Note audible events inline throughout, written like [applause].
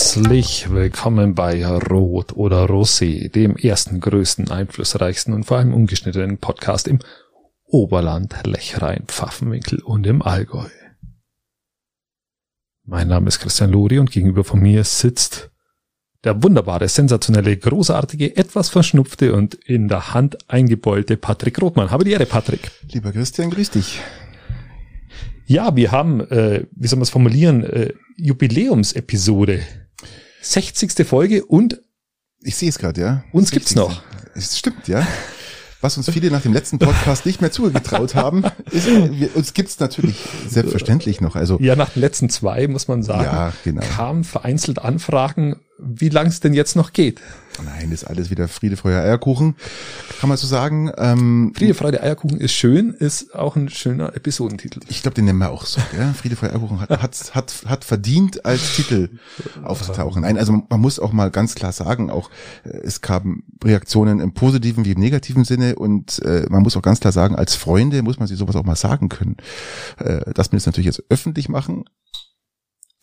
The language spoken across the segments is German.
Herzlich willkommen bei Rot oder Rosé, dem ersten, größten, einflussreichsten und vor allem ungeschnittenen Podcast im Oberland, Lechrein, Pfaffenwinkel und im Allgäu. Mein Name ist Christian Lori und gegenüber von mir sitzt der wunderbare, sensationelle, großartige, etwas verschnupfte und in der Hand eingebeulte Patrick Rothmann. Habe die Ehre, Patrick. Lieber Christian, grüß dich. Ja, wir haben, äh, wie soll man es formulieren, äh, Jubiläumsepisode. 60. Folge und Ich sehe es gerade, ja. Uns gibt's noch. Es stimmt, ja. Was uns viele nach dem letzten Podcast nicht mehr zugetraut haben, ist, wir, uns gibt's natürlich selbstverständlich noch. Also ja, nach den letzten zwei, muss man sagen, Ja, genau. kamen vereinzelt Anfragen, wie lang es denn jetzt noch geht. Nein, ist alles wieder Friede, Feuer, Eierkuchen, kann man so sagen. Ähm, Friede, Freude, Eierkuchen ist schön, ist auch ein schöner Episodentitel. ich glaube, den nennen wir auch so. Ja? Friede, Feuer, Eierkuchen hat, hat, hat, hat verdient als Titel aufzutauchen. Nein, also man muss auch mal ganz klar sagen, auch äh, es kamen Reaktionen im positiven wie im negativen Sinne und äh, man muss auch ganz klar sagen, als Freunde muss man sich sowas auch mal sagen können. Äh, dass wir das natürlich jetzt öffentlich machen,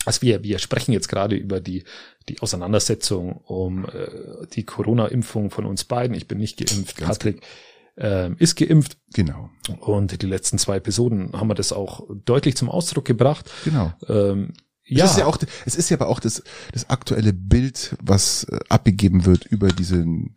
Also wir, wir sprechen jetzt gerade über die, die Auseinandersetzung um äh, die Corona-Impfung von uns beiden. Ich bin nicht geimpft, Ganz Patrick ähm, ist geimpft genau, und die letzten zwei Episoden haben wir das auch deutlich zum Ausdruck gebracht. genau. Ähm, Ja. Es ist ja auch, es ist ja aber auch das, das aktuelle Bild, was äh, abgegeben wird über diesen,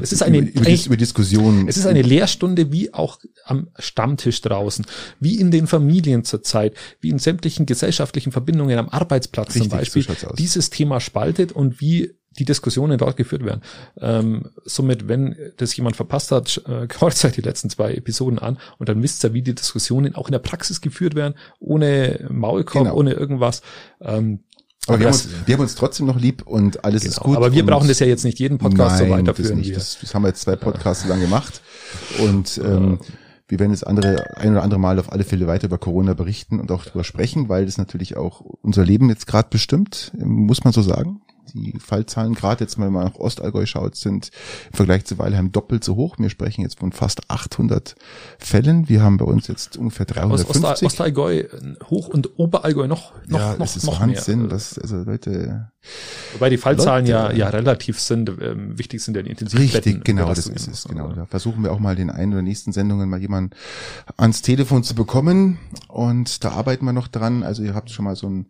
Es ist eine- über, über, Dis- über Diskussionen. Es ist eine Lehrstunde wie auch am Stammtisch draußen, wie in den Familien zurzeit, wie in sämtlichen gesellschaftlichen Verbindungen am Arbeitsplatz Richtig, zum Beispiel, so dieses Thema spaltet und wie die Diskussionen dort geführt werden. Ähm, somit, wenn das jemand verpasst hat, äh, [laughs] hört euch die letzten zwei Episoden an und dann wisst ihr, wie die Diskussionen auch in der Praxis geführt werden, ohne Maulkorb, Genau. ohne irgendwas. Ähm, aber wir haben, uns, wir haben uns trotzdem noch lieb und alles ist genau. gut. Aber wir brauchen das ja jetzt nicht jeden Podcast so Nein, weiterführen. Das, nicht. wie- Das, das haben wir jetzt zwei Podcasts lang gemacht und ähm, wir werden jetzt andere, ein oder andere Mal auf alle Fälle weiter über Corona berichten und auch darüber sprechen, weil das natürlich auch unser Leben jetzt gerade bestimmt, muss man so sagen. Die Fallzahlen, gerade jetzt, wenn man nach Ostallgäu schaut, sind im Vergleich zu Weilheim doppelt so hoch. Wir sprechen jetzt von fast 800 Fällen. Wir haben bei uns jetzt ungefähr Aus Ost 350. Ostallgäu, Hoch- und Oberallgäu noch, noch, ja, noch, es ist noch Wahnsinn, mehr. was, also Leute, Wobei die Fallzahlen Leute. ja, ja relativ sind. Ähm, wichtig sind ja die Intensivbetten. Richtig, genau, das ist es, genau. Da versuchen wir auch mal den einen oder nächsten Sendungen mal jemanden ans Telefon zu bekommen und da arbeiten wir noch dran. Also ihr habt schon mal so einen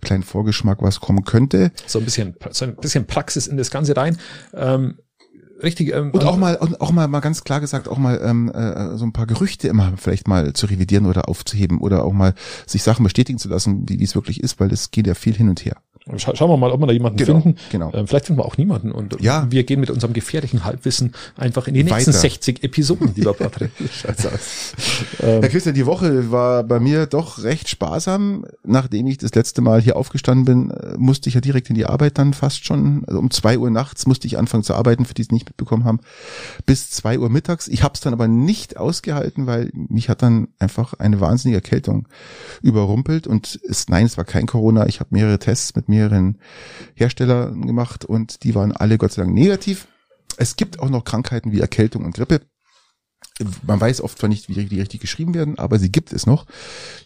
kleinen Vorgeschmack, was kommen könnte. So ein bisschen, so ein bisschen Praxis in das Ganze rein. Ähm, richtig. Ähm, Und auch mal, und auch mal, mal ganz klar gesagt, auch mal ähm, äh, so ein paar Gerüchte immer vielleicht mal zu revidieren oder aufzuheben oder auch mal sich Sachen bestätigen zu lassen, wie wie es wirklich ist, weil es geht ja viel hin und her. Scha schauen wir mal, ob wir da jemanden Genau, finden. genau. Ähm, vielleicht finden wir auch niemanden. Und Ja. wir gehen mit unserem gefährlichen Halbwissen einfach in die nächsten Weiter. 60 Episoden, lieber [laughs] Patrick. Scheiße aus. [laughs] Herr Christian, die Woche war bei mir doch recht sparsam. Nachdem ich das letzte Mal hier aufgestanden bin, äh, musste ich ja direkt in die Arbeit dann fast schon. Also um zwei Uhr nachts musste ich anfangen zu arbeiten, für die es nicht mitbekommen haben, bis zwei Uhr mittags. Ich habe es dann aber nicht ausgehalten, weil mich hat dann einfach eine wahnsinnige Erkältung überrumpelt. Und es, nein, es war kein Corona. Ich habe mehrere Tests mit mehreren Herstellern gemacht und die waren alle Gott sei Dank negativ. Es gibt auch noch Krankheiten wie Erkältung und Grippe. Man weiß oft zwar nicht, wie die richtig geschrieben werden, aber sie gibt es noch.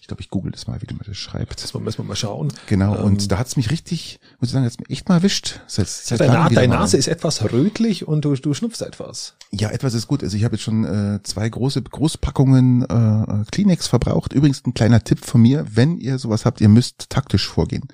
Ich glaube, ich google das mal, wie du mir das schreibt. Das müssen wir mal schauen. Genau, Ähm, und da hat's mich richtig, muss ich sagen, hat's mich echt mal erwischt. Seit, seit Deine, wieder deine mal. Nase ist etwas rötlich und du, du schnupfst etwas. Ja, etwas ist gut. Also ich habe jetzt schon äh, zwei große Großpackungen äh, Kleenex verbraucht. Übrigens ein kleiner Tipp von mir, wenn ihr sowas habt, ihr müsst taktisch vorgehen.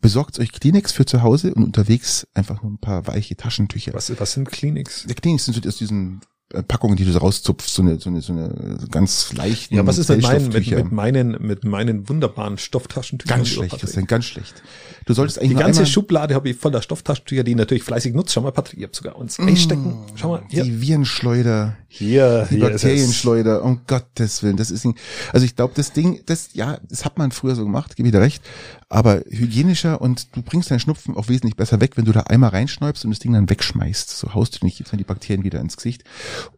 Besorgt euch Kleenex für zu Hause und unterwegs einfach nur ein paar weiche Taschentücher. Was, was sind Kliniks? Der Kleenex sind so aus diesen Packungen, die du so rauszupfst, so eine, so eine, so eine ganz leichten Ja, was ist mit meinen, mit, mit meinen, mit meinen wunderbaren Stofftaschentüchern? Ganz schlecht, Patrick? Christian, ganz schlecht. Du solltest eigentlich Die ganze Schublade habe ich voller Stofftaschentücher, die ich natürlich fleißig nutze. Schau mal, Patrick, ihr habt sogar uns einstecken. Schau mal, hier. die Virenschleuder, Hier, die hier. Bakterienschleuder, um Gottes Willen, das ist, ein- also ich glaube, das Ding, das, ja, das hat man früher so gemacht, gebe ich dir recht, aber hygienischer und du bringst deinen Schnupfen auch wesentlich besser weg, wenn du da einmal reinschneubst und das Ding dann wegschmeißt. So haust du nicht jetzt die Bakterien wieder ins Gesicht.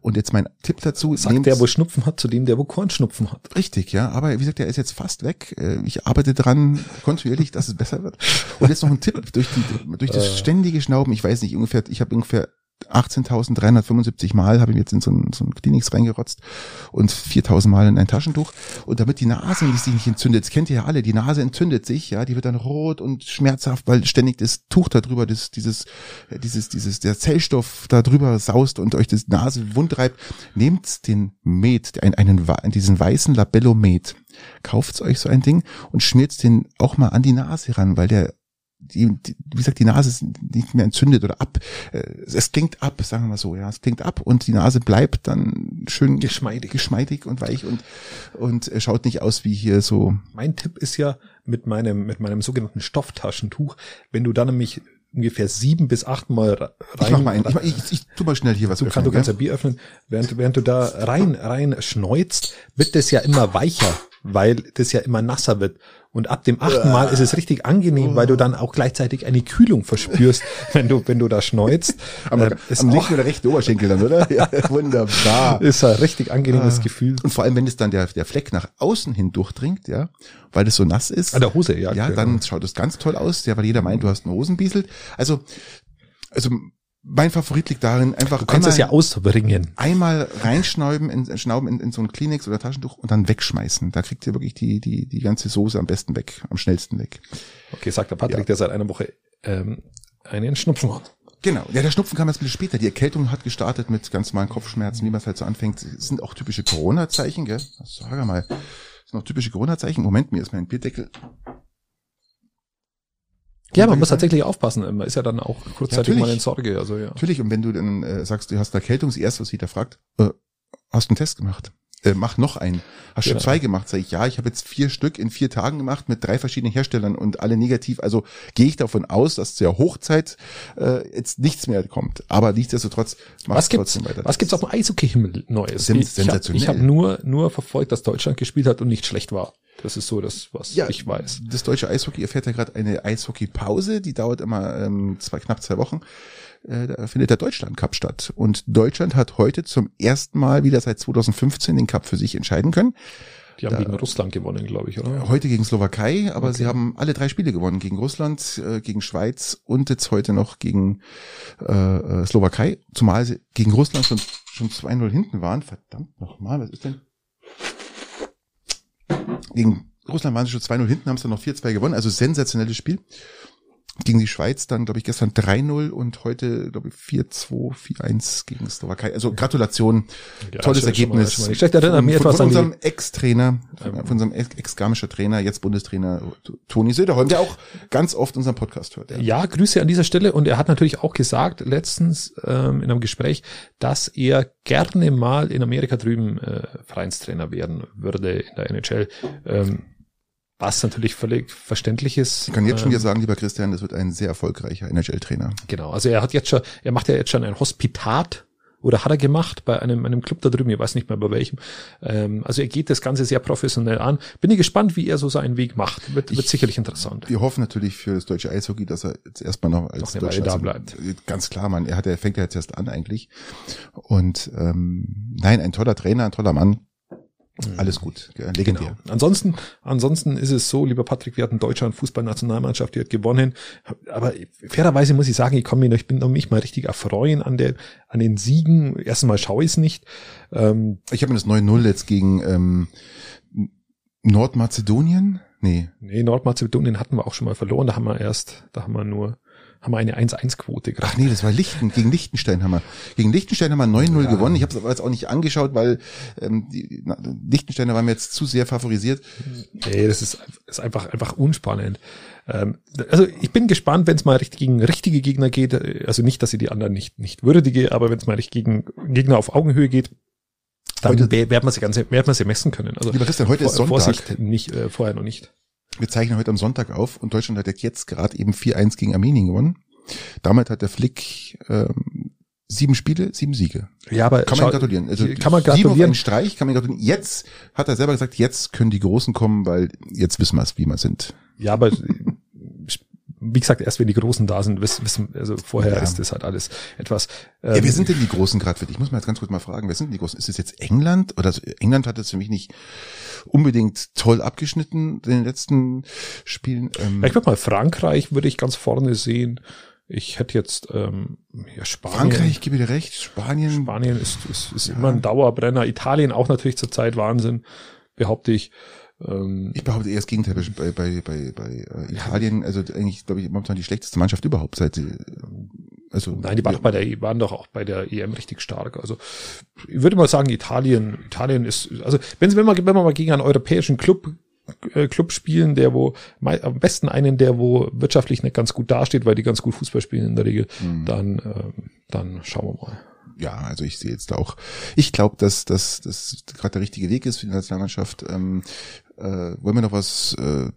Und jetzt mein Tipp dazu, Sagt nehmt- der, wo Schnupfen hat, zu dem, der, wo Kornschnupfen hat. Richtig, ja. Aber wie gesagt, der ist jetzt fast weg. Äh, Ich arbeite dran kontinuierlich, dass es besser wird. Und jetzt noch ein Tipp durch die durch Äh. das ständige Schnauben. Ich weiß nicht ungefähr. Ich habe ungefähr 18.375 Mal habe ich jetzt in so ein, so ein Kliniks reingerotzt und 4.000 Mal in ein Taschentuch. Und damit die Nase die sich nicht entzündet, das kennt ihr ja alle, die Nase entzündet sich, ja, die wird dann rot und schmerzhaft, weil ständig das Tuch da drüber, das, dieses, dieses, dieses, der Zellstoff da drüber saust und euch das Nase wund reibt. Nehmt den Met, einen, einen, diesen weißen Labello Met, kauft euch so ein Ding und schmiert den auch mal an die Nase ran, weil der die, die, wie gesagt, die Nase ist nicht mehr entzündet oder ab. Äh, es klingt ab, sagen wir mal so, ja. Es klingt ab und die Nase bleibt dann schön geschmeidig, geschmeidig und weich und, und schaut nicht aus wie hier so. Mein Tipp ist ja mit meinem, mit meinem sogenannten Stofftaschentuch, wenn du dann nämlich ungefähr sieben bis acht Mal rein. Ich mach mal ein, ich, ich, ich, tu mal schnell hier was du öffnen. Kann, du kannst ja Bier öffnen. Während, während du da rein, rein schneuzt, wird das ja immer weicher, weil das ja immer nasser wird. Und ab dem achten Mal ist es richtig angenehm, weil du dann auch gleichzeitig eine Kühlung verspürst, [laughs] wenn du, wenn du da schneuzt. Aber äh, ist am linken oder rechten Oberschenkel dann, oder? Ja, [laughs] wunderbar. Ist ein richtig angenehmes ah. Gefühl. Und vor allem, wenn es dann der, der Fleck nach außen hin durchdringt, ja, weil es so nass ist. An der Hose, ja. Ja, genau. dann schaut es ganz toll aus, ja, weil jeder meint, du hast einen Hosenbiesel. Also, also mein Favorit liegt darin, einfach du kannst einmal, es ja ausbringen. Einmal reinschnauben in, schnauben in, in so ein Kleenex oder Taschentuch und dann wegschmeißen. Da kriegt ihr wirklich die, die, die ganze Soße am besten weg, am schnellsten weg. Okay, sagt der Patrick, ja. der seit einer Woche ähm, einen Schnupfen hat. Genau. Ja, der Schnupfen kam jetzt ein bisschen später. Die Erkältung hat gestartet mit ganz normalen Kopfschmerzen, wie man es halt so anfängt. Das sind auch typische Corona-Zeichen, gell? Sag mal. Das sind auch typische Corona-Zeichen. Moment, mir ist mein Bierdeckel ja, man muss tatsächlich aufpassen. Man ist ja dann auch kurzzeitig ja, mal in Sorge. Also, ja. Natürlich, und wenn du dann äh, sagst, du hast eine Erkältung, das erste, was sie da fragt, äh, hast du einen Test gemacht? Äh, mach noch einen. Hast genau. schon zwei gemacht? Sag ich, ja, ich habe jetzt vier Stück in vier Tagen gemacht mit drei verschiedenen Herstellern und alle negativ. Also gehe ich davon aus, dass zur Hochzeit äh, jetzt nichts mehr kommt. Aber nichtsdestotrotz mach was gibt's, trotzdem weiter. Was gibt's auf dem Eishockey-Himmel Neues? Sensationell. Ich habe hab nur, nur verfolgt, dass Deutschland gespielt hat und nicht schlecht war. Das ist so das, was ja, ich weiß. Das deutsche Eishockey erfährt ja gerade eine Eishockey-Pause, die dauert immer ähm, zwei, knapp zwei Wochen. Äh, da findet der Deutschland Cup statt. Und Deutschland hat heute zum ersten Mal wieder seit 2015 den Cup für sich entscheiden können. Die haben da, gegen Russland gewonnen, glaube ich, oder? Heute gegen Slowakei, aber okay. sie haben alle drei Spiele gewonnen. Gegen Russland, äh, gegen Schweiz und jetzt heute noch gegen äh, äh Slowakei. Zumal sie gegen Russland schon, schon 2-0 hinten waren. Verdammt nochmal, was ist denn? Gegen Russland waren sie schon 2-0 hinten, haben es dann noch 4-2 gewonnen. Also sensationelles Spiel gegen die Schweiz dann, glaube ich, gestern 3-0 und heute, glaube ich, 4-2, 4-1 gegen Slowakei. Also Gratulation, ja, tolles Ergebnis. Mal, mal ich erinnere mich etwas von unserem Ex-Trainer, von unserem Ex-Garmischer Trainer, jetzt Bundestrainer Toni Söderholm, der auch ganz oft unseren Podcast hört. Ja. ja, Grüße an dieser Stelle und er hat natürlich auch gesagt, letztens ähm, in einem Gespräch, dass er gerne mal in Amerika drüben äh, Vereinstrainer werden würde in der NHL. Ähm, was natürlich völlig verständlich ist. Ich kann jetzt schon dir ähm, sagen, lieber Christian, das wird ein sehr erfolgreicher NHL-Trainer. Genau, also er hat jetzt schon, er macht ja jetzt schon ein Hospitat oder hat er gemacht bei einem, einem Club da drüben, ich weiß nicht mehr bei welchem. Ähm, also er geht das Ganze sehr professionell an. Bin ich gespannt, wie er so seinen Weg macht. Wird, wird sicherlich interessant. Wir hoffen natürlich für das deutsche Eishockey, dass er jetzt erstmal noch als Deutscher da bleibt. Ganz klar, man, er hat, er fängt ja jetzt erst an eigentlich. Und ähm, nein, ein toller Trainer, ein toller Mann. Mhm. Alles gut, legendär. Genau. Ansonsten, ansonsten ist es so, lieber Patrick, wir hatten Deutschland Fußballnationalmannschaft, die hat gewonnen. Aber fairerweise muss ich sagen, ich komme mir, ich bin noch mich mal richtig erfreuen an der, an den Siegen. Erstmal schaue ich es nicht. Ähm, ich habe mir das 9-0 jetzt gegen ähm, Nordmazedonien. Nee. Nee, Nordmazedonien hatten wir auch schon mal verloren. Da haben wir erst, da haben wir nur haben wir eine 1-1-Quote gerade. Ach nee, das war Lichten, gegen Lichtenstein haben wir. Gegen Lichtenstein haben wir 9-0 ja. gewonnen. Ich habe es aber jetzt auch nicht angeschaut, weil ähm, die Lichtensteiner waren mir jetzt zu sehr favorisiert. Nee, das ist, ist einfach, einfach unspannend. Ähm, also ich bin gespannt, wenn es mal richtig gegen richtige Gegner geht. Also nicht, dass ich die anderen nicht, nicht würdige, aber wenn es mal richtig gegen Gegner auf Augenhöhe geht, dann heute, werden wir sie ganz, werden wir sie messen können. Also Lieber Christian, heute ist Sonntag. Vorsicht, nicht, äh, vorher noch nicht. Wir zeichnen heute am Sonntag auf und Deutschland hat jetzt gerade eben 4-1 gegen Armenien gewonnen. Damit hat der Flick ähm, sieben Spiele, sieben Siege. Ja, aber kann man gratulieren. Also kann man gratulieren. Sieben Streich, kann man gratulieren. Jetzt hat er selber gesagt, jetzt können die Großen kommen, weil jetzt wissen wir es, wie wir sind. Ja, aber wie gesagt, erst wenn die Großen da sind, wissen, also vorher ja. ist das halt alles etwas. Ähm, ja, wer ähm, sind denn die Großen gerade für dich? Ich muss mal jetzt ganz kurz mal fragen, wer sind denn die Großen? Ist es jetzt England? Oder England hat es für mich nicht unbedingt toll abgeschnitten in den letzten Spielen. Ähm, ich würde mal Frankreich würde ich ganz vorne sehen. Ich hätte jetzt ähm, ja, Spanien. Frankreich, ich gebe dir recht, Spanien. Spanien ist, ist, ist ja. immer ein Dauerbrenner. Italien auch natürlich zurzeit Wahnsinn, behaupte ich. Ähm, ich behaupte eher das Gegenteil bei, bei, bei, bei äh, Italien. Also eigentlich, glaube ich, momentan die schlechteste Mannschaft überhaupt seit äh, also Nein, die waren, ja. bei der, waren doch auch bei der EM richtig stark. Also ich würde mal sagen, Italien, Italien ist, also wenn, Sie, wenn, man, wenn man mal gegen einen europäischen Club äh, Club spielen, der wo am besten einen, der wo wirtschaftlich nicht ganz gut dasteht, weil die ganz gut Fußball spielen in der Regel, mhm. dann äh, dann schauen wir mal. Ja, also ich sehe jetzt auch, ich glaube, dass dass das gerade der richtige Weg ist für die Nationalmannschaft. Ähm, äh, wollen wir noch was äh,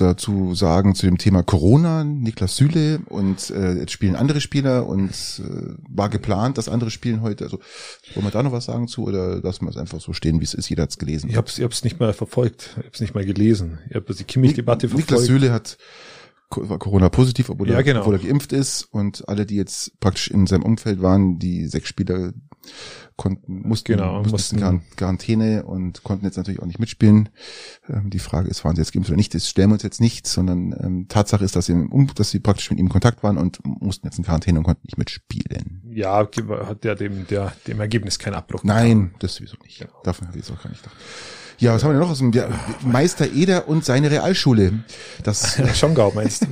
dazu sagen zu dem Thema Corona, Niklas Süle und äh, jetzt spielen andere Spieler und äh, war geplant, dass andere spielen heute. Also wollen wir da noch was sagen zu oder lassen wir es einfach so stehen, wie es ist? Jeder hat es gelesen. Ich habe es ich hab's nicht mal verfolgt, ich habe es nicht mal gelesen. Ich habe die Kimmich-Debatte verfolgt. Niklas Süle hat war Corona positiv, obwohl, ja, er, genau. obwohl er geimpft ist und alle, die jetzt praktisch in seinem Umfeld waren, die sechs Spieler konnten, mussten, genau, mussten, mussten Quarantäne und konnten jetzt natürlich auch nicht mitspielen. Ähm, die Frage ist, waren sie jetzt geimpft oder nicht? Das stellen wir uns jetzt nicht, sondern ähm, Tatsache ist, dass sie, im, dass sie praktisch mit ihm in Kontakt waren und mussten jetzt in Quarantäne und konnten nicht mitspielen. Ja, hat der dem, der, dem Ergebnis keinen Abbruch. Nein, das sowieso nicht. Genau. Davon habe ich jetzt auch gar nicht gedacht. Ja, was haben wir noch aus dem ja, Meister Eder und seine Realschule? Das [laughs] Schongau meinst du?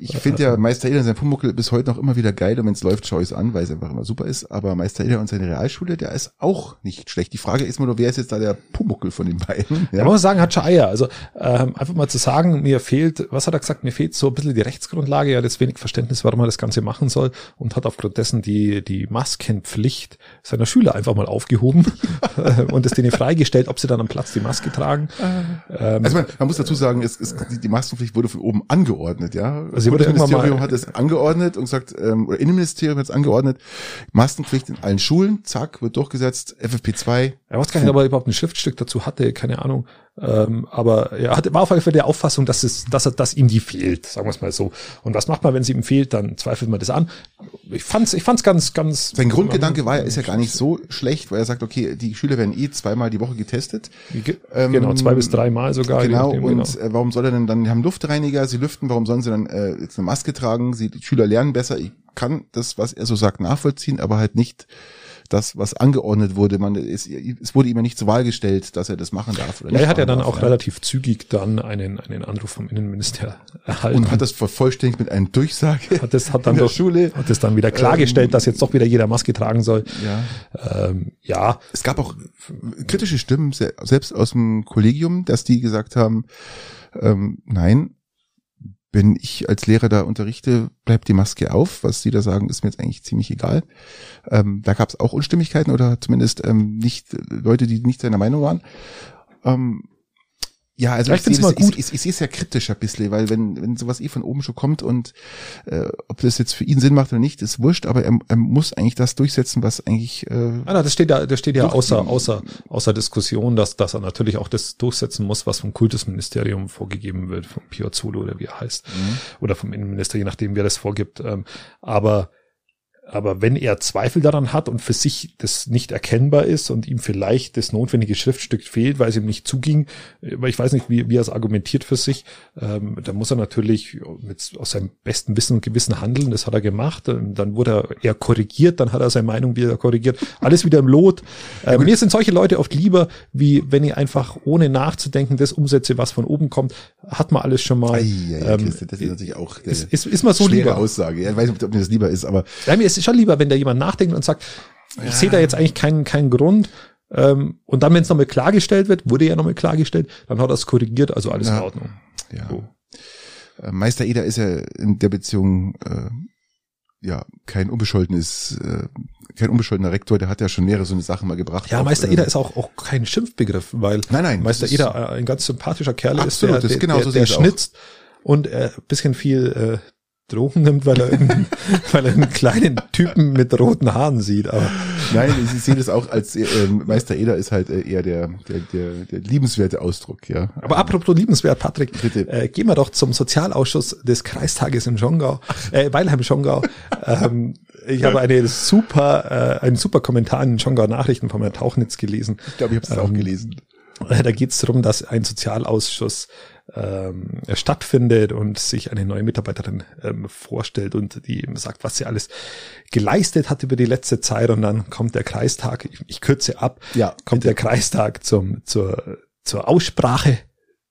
ich finde ja Meister Eder und sein Pumuckel bis heute noch immer wieder geil und wenn es läuft, schaue ich es an, weil es einfach immer super ist. Aber Meister Eder und seine Realschule, der ist auch nicht schlecht. Die Frage ist mal nur, wer ist jetzt da der Pumuckel von den beiden? Ja, man muss sagen, hat schon Eier. Also ähm, einfach mal zu sagen, mir fehlt, was hat er gesagt, mir fehlt so ein bisschen die Rechtsgrundlage, er hat jetzt wenig Verständnis, warum er das Ganze machen soll und hat aufgrund dessen die, die Maskenpflicht seiner Schüler einfach mal aufgehoben [laughs] und es denen freigestellt, ob sie dann am Platz die Maske tragen. Ähm, also man, man muss dazu sagen, es, es, die Maskenpflicht wurde von oben angeordnet, ja. Also das Ministerium hat es angeordnet und gesagt, ähm, oder Innenministerium hat es angeordnet, Maskenpflicht in allen Schulen, zack, wird durchgesetzt, FFP2. Ja, was kann ich aber überhaupt ein Schriftstück dazu hatte, keine Ahnung. Ähm, aber er hatte, war auf jeden Fall der Auffassung, dass es, dass, er, dass ihm die fehlt, sagen wir es mal so. Und was macht man, wenn sie ihm fehlt? Dann zweifelt man das an. Ich fand's, ich fand's ganz, ganz. Sein Grundgedanke war, er ist ja gar nicht so schlecht, weil er sagt, okay, die Schüler werden eh zweimal die Woche getestet. Ähm, genau, zwei bis dreimal sogar. Genau. Nachdem, und genau. Äh, warum soll er denn dann? Die haben Luftreiniger, sie lüften. Warum sollen sie dann äh, jetzt eine Maske tragen? Sie, die Schüler lernen besser. Ich kann das, was er so sagt, nachvollziehen, aber halt nicht das, was angeordnet wurde. Man, es, es wurde ihm ja nicht zur Wahl gestellt, dass er das machen darf. Oder ja, er hat ja dann darf, auch ja. relativ zügig dann einen, einen Anruf vom Innenminister erhalten. Und hat das vervollständigt mit einer Durchsage. Hat das hat dann doch, Schule. Hat das dann wieder klargestellt, ähm, dass jetzt doch wieder jeder Maske tragen soll. Ja. Ähm, ja. Es gab auch kritische Stimmen, selbst aus dem Kollegium, dass die gesagt haben, ähm, nein, wenn ich als Lehrer da unterrichte, bleibt die Maske auf. Was Sie da sagen, ist mir jetzt eigentlich ziemlich egal. Ähm, da gab es auch Unstimmigkeiten oder zumindest ähm, nicht Leute, die nicht seiner Meinung waren. Ähm, ja, also ich, ich sehe ich, ich, ich sehe es ja kritisch ein bisschen, weil wenn, wenn sowas eh von oben schon kommt und äh, ob das jetzt für ihn Sinn macht oder nicht, ist wurscht, aber er, er muss eigentlich das durchsetzen, was eigentlich äh, ah, das steht ja, das steht ja außer, außer, außer Diskussion, dass, dass er natürlich auch das durchsetzen muss, was vom Kultusministerium vorgegeben wird, vom Piazzolo oder wie er heißt, mhm. oder vom Innenminister, je nachdem, wer das vorgibt. Ähm, aber aber wenn er Zweifel daran hat und für sich das nicht erkennbar ist und ihm vielleicht das notwendige Schriftstück fehlt, weil es ihm nicht zuging, weil ich weiß nicht, wie, wie er es argumentiert für sich, ähm, dann muss er natürlich mit, aus seinem besten Wissen und Gewissen handeln. Das hat er gemacht. Ähm, dann wurde er eher korrigiert, dann hat er seine Meinung wieder korrigiert. Alles wieder im Lot. Ähm, mir sind solche Leute oft lieber, wie wenn ich einfach ohne nachzudenken das umsetze, was von oben kommt. Hat man alles schon mal. Ei, ei, ähm, das ist natürlich auch ist, ist, ist mal so lieber. Aussage. Ja, ich weiß nicht, ob mir das lieber ist, aber. Ja, mir ist es schon lieber, wenn da jemand nachdenkt und sagt, ich ja. sehe da jetzt eigentlich keinen, keinen Grund. Ähm, und dann, wenn es nochmal klargestellt wird, wurde ja nochmal klargestellt, dann hat er es korrigiert, also alles ja. in Ordnung. Ja. So. Äh, Meister Eder ist ja in der Beziehung äh, ja kein unbescholtenes, äh, kein unbescholtener Rektor, der hat ja schon mehrere so eine Sachen mal gebracht. Ja, auch, Meister Eder äh, ist auch, auch kein Schimpfbegriff, weil nein, nein, Meister Eder ein ganz sympathischer Kerl absolut, ist, der, der, genau der, so der schnitzt und äh, bisschen viel äh, Drogen nimmt, weil er, einen, [laughs] weil er einen kleinen Typen mit roten Haaren sieht. Aber Nein, ich sehe das auch als äh, Meister Eder ist halt äh, eher der, der, der, der liebenswerte Ausdruck, ja. Aber apropos liebenswert, Patrick, Bitte. Äh, gehen wir doch zum Sozialausschuss des Kreistages in Schongau, äh, Weilheim Schongau. ähm, ich habe eine super, äh, einen super Kommentar in den Schongau Nachrichten von Herrn Tauchnitz gelesen. Ich glaube, ich habe es ähm, auch gelesen. Da geht es darum, dass ein Sozialausschuss ähm, stattfindet und sich eine neue Mitarbeiterin ähm, vorstellt und die ihm sagt, was sie alles geleistet hat über die letzte Zeit und dann kommt der Kreistag, ich, ich kürze ab, Ja, kommt bitte. der Kreistag zum, zur, zur Aussprache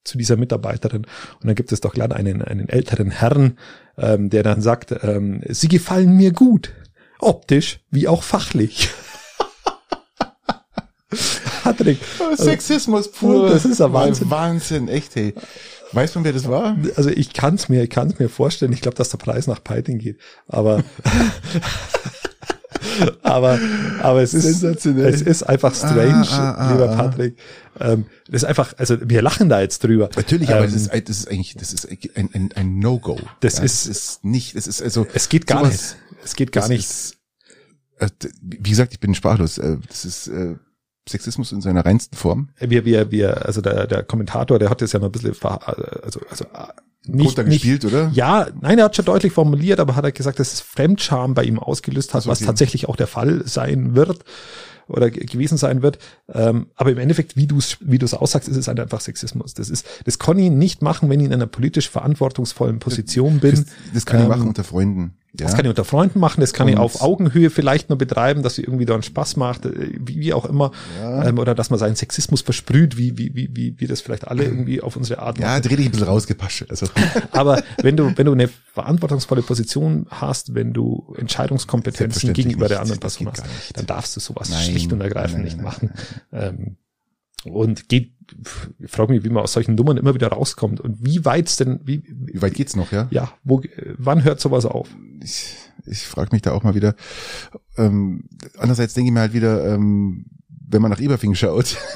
zu dieser Mitarbeiterin und dann gibt es doch leider einen, einen älteren Herrn, ähm, der dann sagt, ähm, sie gefallen mir gut, optisch wie auch fachlich. [laughs] [laughs] Patrick, Sexismus pur. Das ist ja Wahnsinn. Wahnsinn, echt, hey. Weiß man, wer das war? also ich kann es mir, ich kann es mir vorstellen. Ich glaube, dass der Preis nach Peiting geht, aber [laughs] aber aber es ist es ist einfach strange, Ah, ah, ah, lieber ah. Patrick. Ähm, das ist einfach, also wir lachen da jetzt drüber. Natürlich, aber ähm, das, ist, das ist eigentlich, das ist ein, ein, ein No-Go. Das ja, ist- das ist nicht, das ist also. es geht gar sowas- nicht. Es geht gar nicht. Ist, äh, wie gesagt, ich bin sprachlos. Äh, Das ist äh, Sexismus in seiner reinsten Form. wir, wir, wir, also der, der Kommentator, der hat das ja noch ein bisschen, also, also äh, nicht, nicht, gespielt, oder? Ja, nein, er hat schon deutlich formuliert, aber hat er gesagt, dass es Fremdscham bei ihm ausgelöst hat, Ach so, was okay. tatsächlich auch der Fall sein wird oder ge- gewesen sein wird. Ähm, aber im Endeffekt, wie du es wie du es aussagst, ist es halt einfach Sexismus. Das ist, das kann ich nicht machen, wenn ich in einer politisch verantwortungsvollen Position bin. Das, das kann ich Ähm, machen unter Freunden. Ja. Das kann ich unter Freunden machen, das kann ich Und- auf Augenhöhe vielleicht nur betreiben, dass sie irgendwie da einen Spaß macht, äh, wie, wie auch immer, ähm, oder dass man seinen Sexismus versprüht, wie, wie, wie, wie, wie das vielleicht alle irgendwie auf unsere Art ja, dreh dich ein bisschen rausgepascht. Also, [laughs] aber wenn du, wenn du eine [laughs] verantwortungsvolle Position hast, wenn du Entscheidungskompetenzen gegenüber der nicht. anderen Das Person hast, nicht. dann darfst du sowas Nein, schlicht und ergreifend nein, nicht nein, machen. Ähm, und geht, ich frage mich, wie man aus solchen Nummern immer wieder rauskommt und wie weit's denn, wie, wie weit geht's noch, ja? ja, wo, wann hört sowas auf? Ich, ich frage mich da auch mal wieder. Ähm, andererseits denke ich mir halt wieder, ähm, wenn man nach Eberfing schaut. [laughs]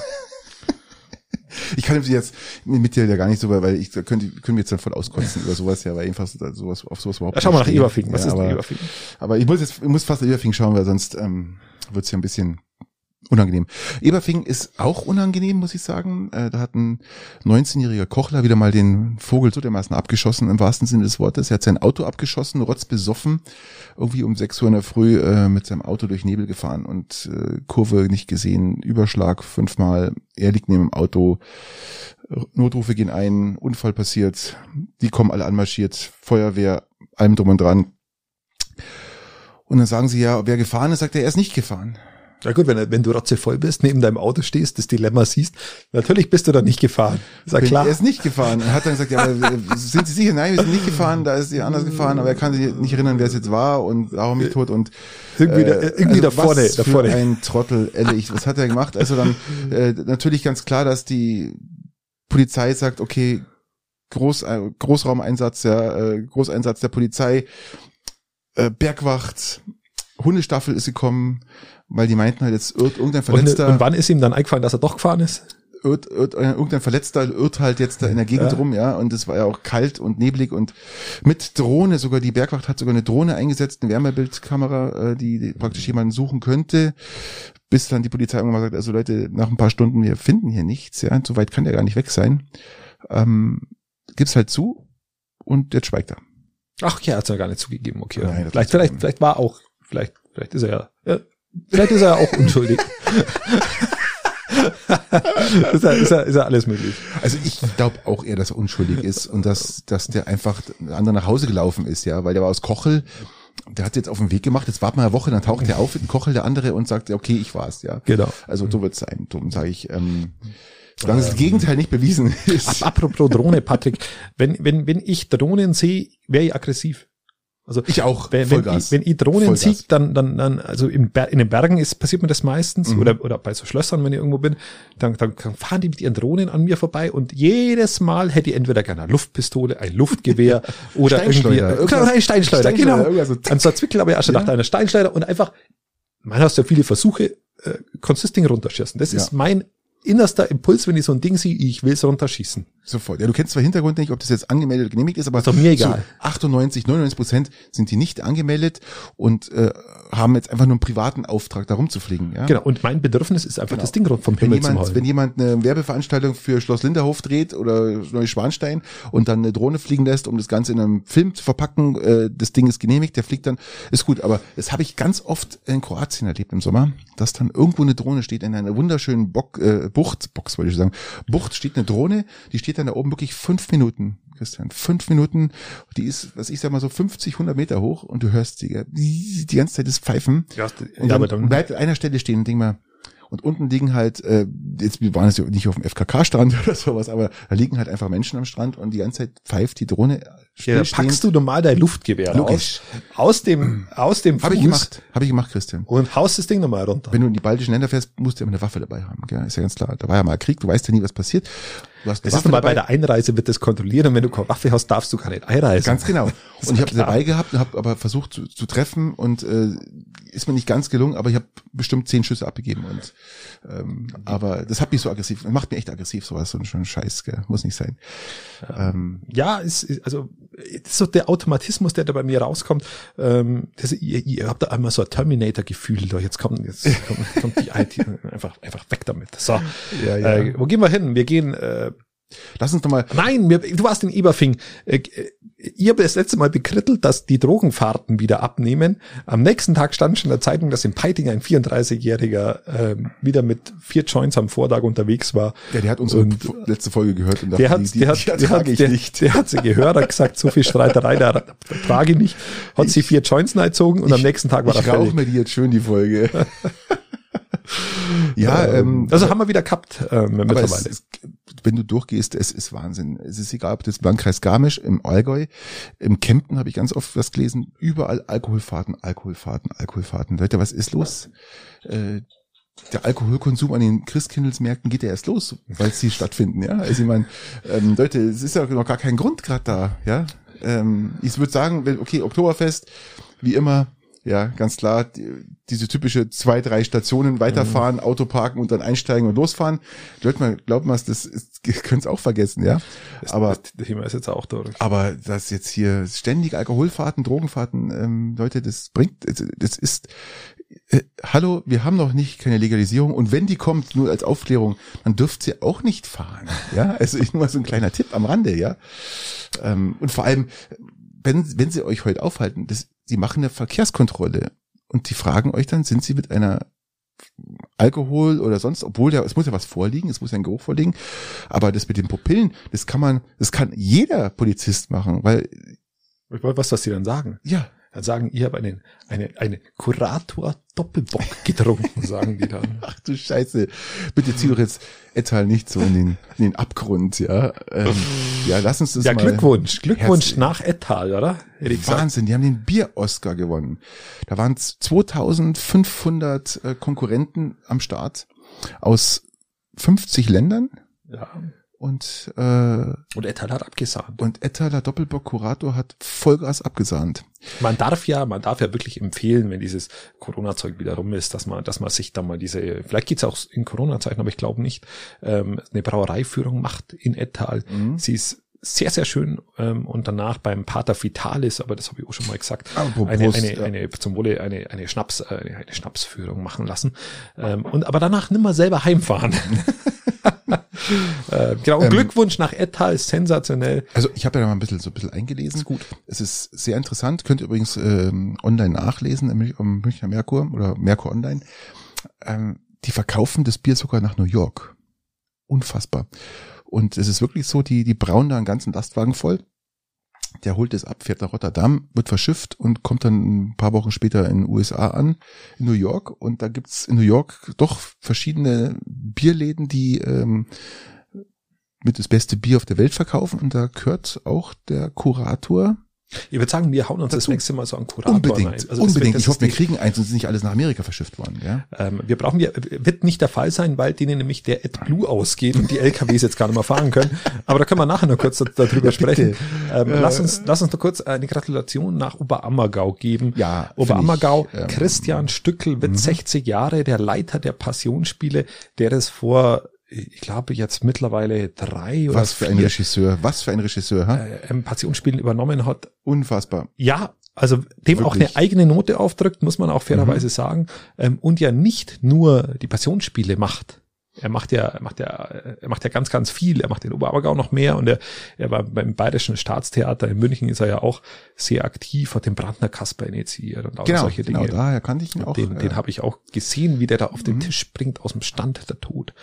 ich kann jetzt mit dir ja gar nicht so, weil ich da könnte, können wir jetzt dann voll auskotzen über sowas, ja, weil so- sowas, auf sowas überhaupt Ja, schau mal nach. Eberfing. Was ja, ist denn aber, Eberfing? Aber ich muss jetzt, ich muss fast nach Eberfing schauen, weil sonst ähm, wird's ja ein bisschen unangenehm. Eberfing ist auch unangenehm, muss ich sagen. Äh, da hat ein 19-jähriger Kochler wieder mal den Vogel so dermaßen abgeschossen, im wahrsten Sinne des Wortes. Er hat sein Auto abgeschossen, rotzbesoffen, irgendwie um 6 Uhr in der Früh äh, mit seinem Auto durch Nebel gefahren und äh, Kurve nicht gesehen, Überschlag fünfmal, er liegt neben dem Auto, Notrufe gehen ein, Unfall passiert, die kommen alle anmarschiert, Feuerwehr, allem drum und dran. Und dann sagen sie ja, wer gefahren ist, sagt er, er ist nicht gefahren. Ja gut, wenn, wenn du rotzevoll bist, neben deinem Auto stehst, das Dilemma siehst, natürlich bist du dann nicht gefahren. Ist ja klar. Er ist nicht gefahren. Er hat dann gesagt, ja, äh, sind Sie sicher? Nein, wir sind nicht gefahren, da ist sie anders gefahren, aber er kann sich nicht erinnern, wer es jetzt war und warum mich tot und Irgendwie da- irgendwie da vorne, was da für vorne. ein Trottel, ehrlich, was hat er gemacht? Also dann äh, natürlich ganz klar, dass die Polizei sagt, okay, Groß, äh, Großraumeinsatz, ja, äh, Großeinsatz der Polizei, äh, Bergwacht, Hundestaffel ist gekommen, weil die meinten halt jetzt irrt irgendein und, Verletzter und wann ist ihm dann eingefallen, dass er doch gefahren ist? irrt, irrt, äh, irgendein Verletzter irrt halt jetzt da in der Gegend Ja. rum, ja, und es war ja auch kalt und neblig und mit Drohne, sogar die Bergwacht hat sogar eine Drohne eingesetzt, eine Wärmebildkamera, äh, die, die praktisch jemanden suchen könnte, bis dann die Polizei irgendwann mal sagt, also Leute, nach ein paar Stunden, wir finden hier nichts, ja, so weit kann der gar nicht weg sein, ähm, gibt's halt zu und jetzt schweigt er. Ach ja, hat's ja gar nicht zugegeben, okay. Nein, vielleicht, vielleicht, vielleicht war auch, vielleicht, vielleicht ist er ja, ja vielleicht ist er ja auch unschuldig. ist, ja, ist, ja, ist ja alles möglich. Also ich glaube auch eher, dass er unschuldig ist und dass, dass der einfach ein anderer nach Hause gelaufen ist, ja, weil der war aus Kochel, der hat jetzt auf den Weg gemacht, jetzt warten wir eine Woche, dann taucht er auf in Kochel, der andere und sagt, ja, okay, ich war's, ja. Genau. Also so wird's sein. Darum sage ich, ähm, solange das Gegenteil nicht bewiesen ist. Apropos Drohne, Patrick, wenn, wenn, wenn ich Drohnen sehe, wäre ich aggressiv. Also Ich auch, wenn, wenn, Vollgas. ich, wenn ich Drohnen Vollgas. dann, dann, dann, also im Ber in den Bergen ist, passiert mir das meistens, Mhm. oder, oder bei so Schlössern, wenn ich irgendwo bin, dann, dann fahren die mit ihren Drohnen an mir vorbei und jedes Mal hätte ich entweder gerne eine Luftpistole, ein Luftgewehr [laughs] oder irgendwie, Steinschleuder, irgendwas- ein Steinschleuder, Steinschleuder, genau. so. An so einer Zwickel habe ich auch schon Ja. gedacht, eine Steinschleuder und einfach, man hast ja viele Versuche, äh, Ding runterschießen. Das Ja. ist mein innerster Impuls, wenn ich so ein Ding sehe, ich will es runterschießen. Sofort. Ja, du kennst zwar Hintergrund nicht, ob das jetzt angemeldet oder genehmigt ist, aber Ist mir egal. Zu 98, 99 Prozent sind die nicht angemeldet und äh, haben jetzt einfach nur einen privaten Auftrag, da rumzufliegen. Ja? Genau. Und mein Bedürfnis ist einfach Genau. das Ding rund vom Wenn Himmel zu jemand, holen. wenn jemand eine Werbeveranstaltung für Schloss Linderhof dreht oder Neuschwanstein und dann eine Drohne fliegen lässt, um das Ganze in einem Film zu verpacken, äh, das Ding ist genehmigt, der fliegt dann, ist gut. Aber das habe ich ganz oft in Kroatien erlebt im Sommer, dass dann irgendwo eine Drohne steht in einer wunderschönen Bock, äh, Bucht, Box wollte ich sagen, Bucht steht eine Drohne, die steht dann da oben wirklich fünf Minuten, Christian, fünf Minuten. Die ist, was ich sag mal so 50, 100 Meter hoch und du hörst die, die ganze Zeit das Pfeifen. Ja, und dann, dann bleibt an einer Stelle stehen und denk mal, und unten liegen halt, äh, jetzt wir waren jetzt nicht auf dem FKK-Strand [laughs] oder sowas, aber da liegen halt einfach Menschen am Strand und die ganze Zeit pfeift die Drohne. Ja, packst du normal dein Luftgewehr Logisch. aus, aus dem, aus dem Fuß. Habe ich gemacht, habe ich gemacht, Christian. Und haust das Ding nochmal runter. Wenn du in die baltischen Länder fährst, musst du immer eine Waffe dabei haben, gell? ist ja ganz klar. Da war ja mal Krieg, du weißt ja nie, was passiert. Du hast das ist mal bei der Einreise wird das kontrolliert und wenn du keine Waffe hast, darfst du gar nicht einreisen. Ganz genau. Und ich habe dabei gehabt und habe aber versucht zu, zu treffen und äh, ist mir nicht ganz gelungen, aber ich habe bestimmt zehn Schüsse abgegeben und ähm, aber das hat mich so aggressiv, macht mir echt aggressiv sowas, so ein Scheiß, gell? muss nicht sein. Ähm, ja, ist, also ist so der Automatismus, der da bei mir rauskommt. Ähm, das, ihr, ihr habt da einmal so ein Terminator-Gefühl, da jetzt kommt jetzt kommt, kommt die IT [laughs] einfach einfach weg damit. So, ja, ja. Äh, wo gehen wir hin? Wir gehen äh, Lass uns doch mal. Nein, wir, du warst in Eberfing. Äh, ihr habt das letzte Mal bekrittelt, dass die Drogenfahrten wieder abnehmen. Am nächsten Tag stand schon in der Zeitung, dass in Peiting ein 34-Jähriger äh, wieder mit vier Joints am Vortag unterwegs war. Ja, der hat unsere und, letzte Folge gehört und der hat, die, die, der, hat, der, hat, der, der, hat sie gehört, hat gesagt, so viel Streiterei, da trage ich nicht. Hat ich, sie vier Joints gezogen und ich, am nächsten Tag war er. Ich rauche mir die jetzt schön, die Folge. [laughs] ja, ähm, also haben wir wieder gehabt äh, mittlerweile. Es, wenn du durchgehst, es ist Wahnsinn. Es ist egal, ob das Landkreis Garmisch, im Allgäu, im Kempten habe ich ganz oft was gelesen, überall Alkoholfahrten, Alkoholfahrten, Alkoholfahrten. Leute, was ist los? Äh, der Alkoholkonsum an den Christkindlesmärkten geht ja erst los, weil sie stattfinden, ja. Also ich meine, ähm, Leute, es ist ja noch gar kein Grund gerade da, ja. Ähm, ich würde sagen, okay, Oktoberfest, wie immer, ja, ganz klar, die, diese typische zwei, drei Stationen weiterfahren, mhm. Auto parken und dann einsteigen und losfahren. Leute, man glaubt mal, das ist, [laughs] könnt es auch vergessen, ja. Das, aber das Thema ist jetzt auch durch. Aber das jetzt hier ständig Alkoholfahrten, Drogenfahrten, ähm, Leute, das bringt, das ist, äh, hallo, wir haben noch nicht keine Legalisierung und wenn die kommt, nur als Aufklärung, dann dürft ihr auch nicht fahren. Ja, also ich nur mal so ein kleiner Tipp am Rande, ja. Ähm, und vor allem, wenn, wenn sie euch heute aufhalten, das, sie machen eine Verkehrskontrolle und die fragen euch dann, sind sie mit einer Alkohol oder sonst, obwohl ja, es muss ja was vorliegen, es muss ja ein Geruch vorliegen, aber das mit den Pupillen, das kann man, das kann jeder Polizist machen, weil ich wollte was, was sie dann sagen. Ja, sagen, ich habe einen, eine, eine Kurator Doppelbock getrunken, sagen die dann. [laughs] Ach du Scheiße. Bitte zieh doch jetzt Ettal nicht so in den, in den Abgrund, ja. Ähm, ja, lass uns das ja, mal. Ja, Glückwunsch. Glückwunsch nach Ettal, oder? Wahnsinn, die haben den Bier-Oscar gewonnen. Da waren 2500 äh, Konkurrenten am Start aus 50 Ländern. Ja und äh, und Ettal hat abgesahnt. Und Ettaler Doppelbock Kurator hat Vollgas abgesahnt. Man darf ja, man darf ja wirklich empfehlen, wenn dieses Corona-Zeug wieder rum ist, dass man, dass man sich da mal diese, vielleicht geht's auch in Corona-Zeiten, aber ich glaube nicht, ähm, eine Brauereiführung macht in Ettal. Mhm. Sie ist sehr, sehr schön ähm, und danach beim Pater Vitalis, aber das habe ich auch schon mal gesagt, eine, eine, ja. eine, zum Wohle eine, eine Schnaps, äh, eine Schnapsführung machen lassen. Ähm, und aber danach nimmer selber heimfahren. [laughs] äh, genau, und ähm, Glückwunsch nach Ettal, sensationell. Also ich habe ja da mal ein bisschen so ein bisschen eingelesen. Ist gut. Es ist sehr interessant, könnt ihr übrigens ähm, online nachlesen im Münchner Merkur oder Merkur Online. Ähm, die verkaufen das Bier sogar nach New York. Unfassbar. Und es ist wirklich so, die, die brauen da einen ganzen Lastwagen voll. Der holt es ab, fährt nach Rotterdam, wird verschifft und kommt dann ein paar Wochen später in den USA an, in New York. Und da gibt's in New York doch verschiedene Bierläden, die ähm, mit das beste Bier auf der Welt verkaufen. Und da gehört auch der Kurator ich würde sagen, wir hauen uns Dazu. das nächste Mal so einen Kurator Unbedingt, rein. Also unbedingt. Wird, ich hoffe, wir kriegen eins und sind nicht alles nach Amerika verschifft worden. Gell? Ähm, wir brauchen, wir, wird nicht der Fall sein, weil denen nämlich der AdBlue ausgeht und die LKWs jetzt gar nicht mehr fahren können. Aber da können wir nachher noch kurz darüber ja, sprechen. Ähm, äh, lass uns, lass uns noch kurz eine Gratulation nach Oberammergau geben. Ja. Oberammergau, ähm, Christian Stückel wird 60 mhm. Jahre, der Leiter der Passionsspiele, der es vor ich glaube jetzt mittlerweile drei oder Was für ein Regisseur, was für ein Regisseur, ha? Äh, ähm, Passionsspielen übernommen hat. Unfassbar. Ja, also dem Wirklich? auch eine eigene Note aufdrückt, muss man auch fairerweise mhm. sagen. Ähm, und ja nicht nur die Passionsspiele macht, er macht ja, er macht ja, er macht ja ganz, ganz viel. Er macht den Oberammergau noch mehr und er, er war beim Bayerischen Staatstheater in München ist er ja auch sehr aktiv, hat den Brandner Kasper initiiert und auch genau, solche genau, Dinge. Genau, daher kannte ich ihn auch. Den, den habe ich auch gesehen, wie der da auf den mhm. Tisch springt aus dem Stand der Tod.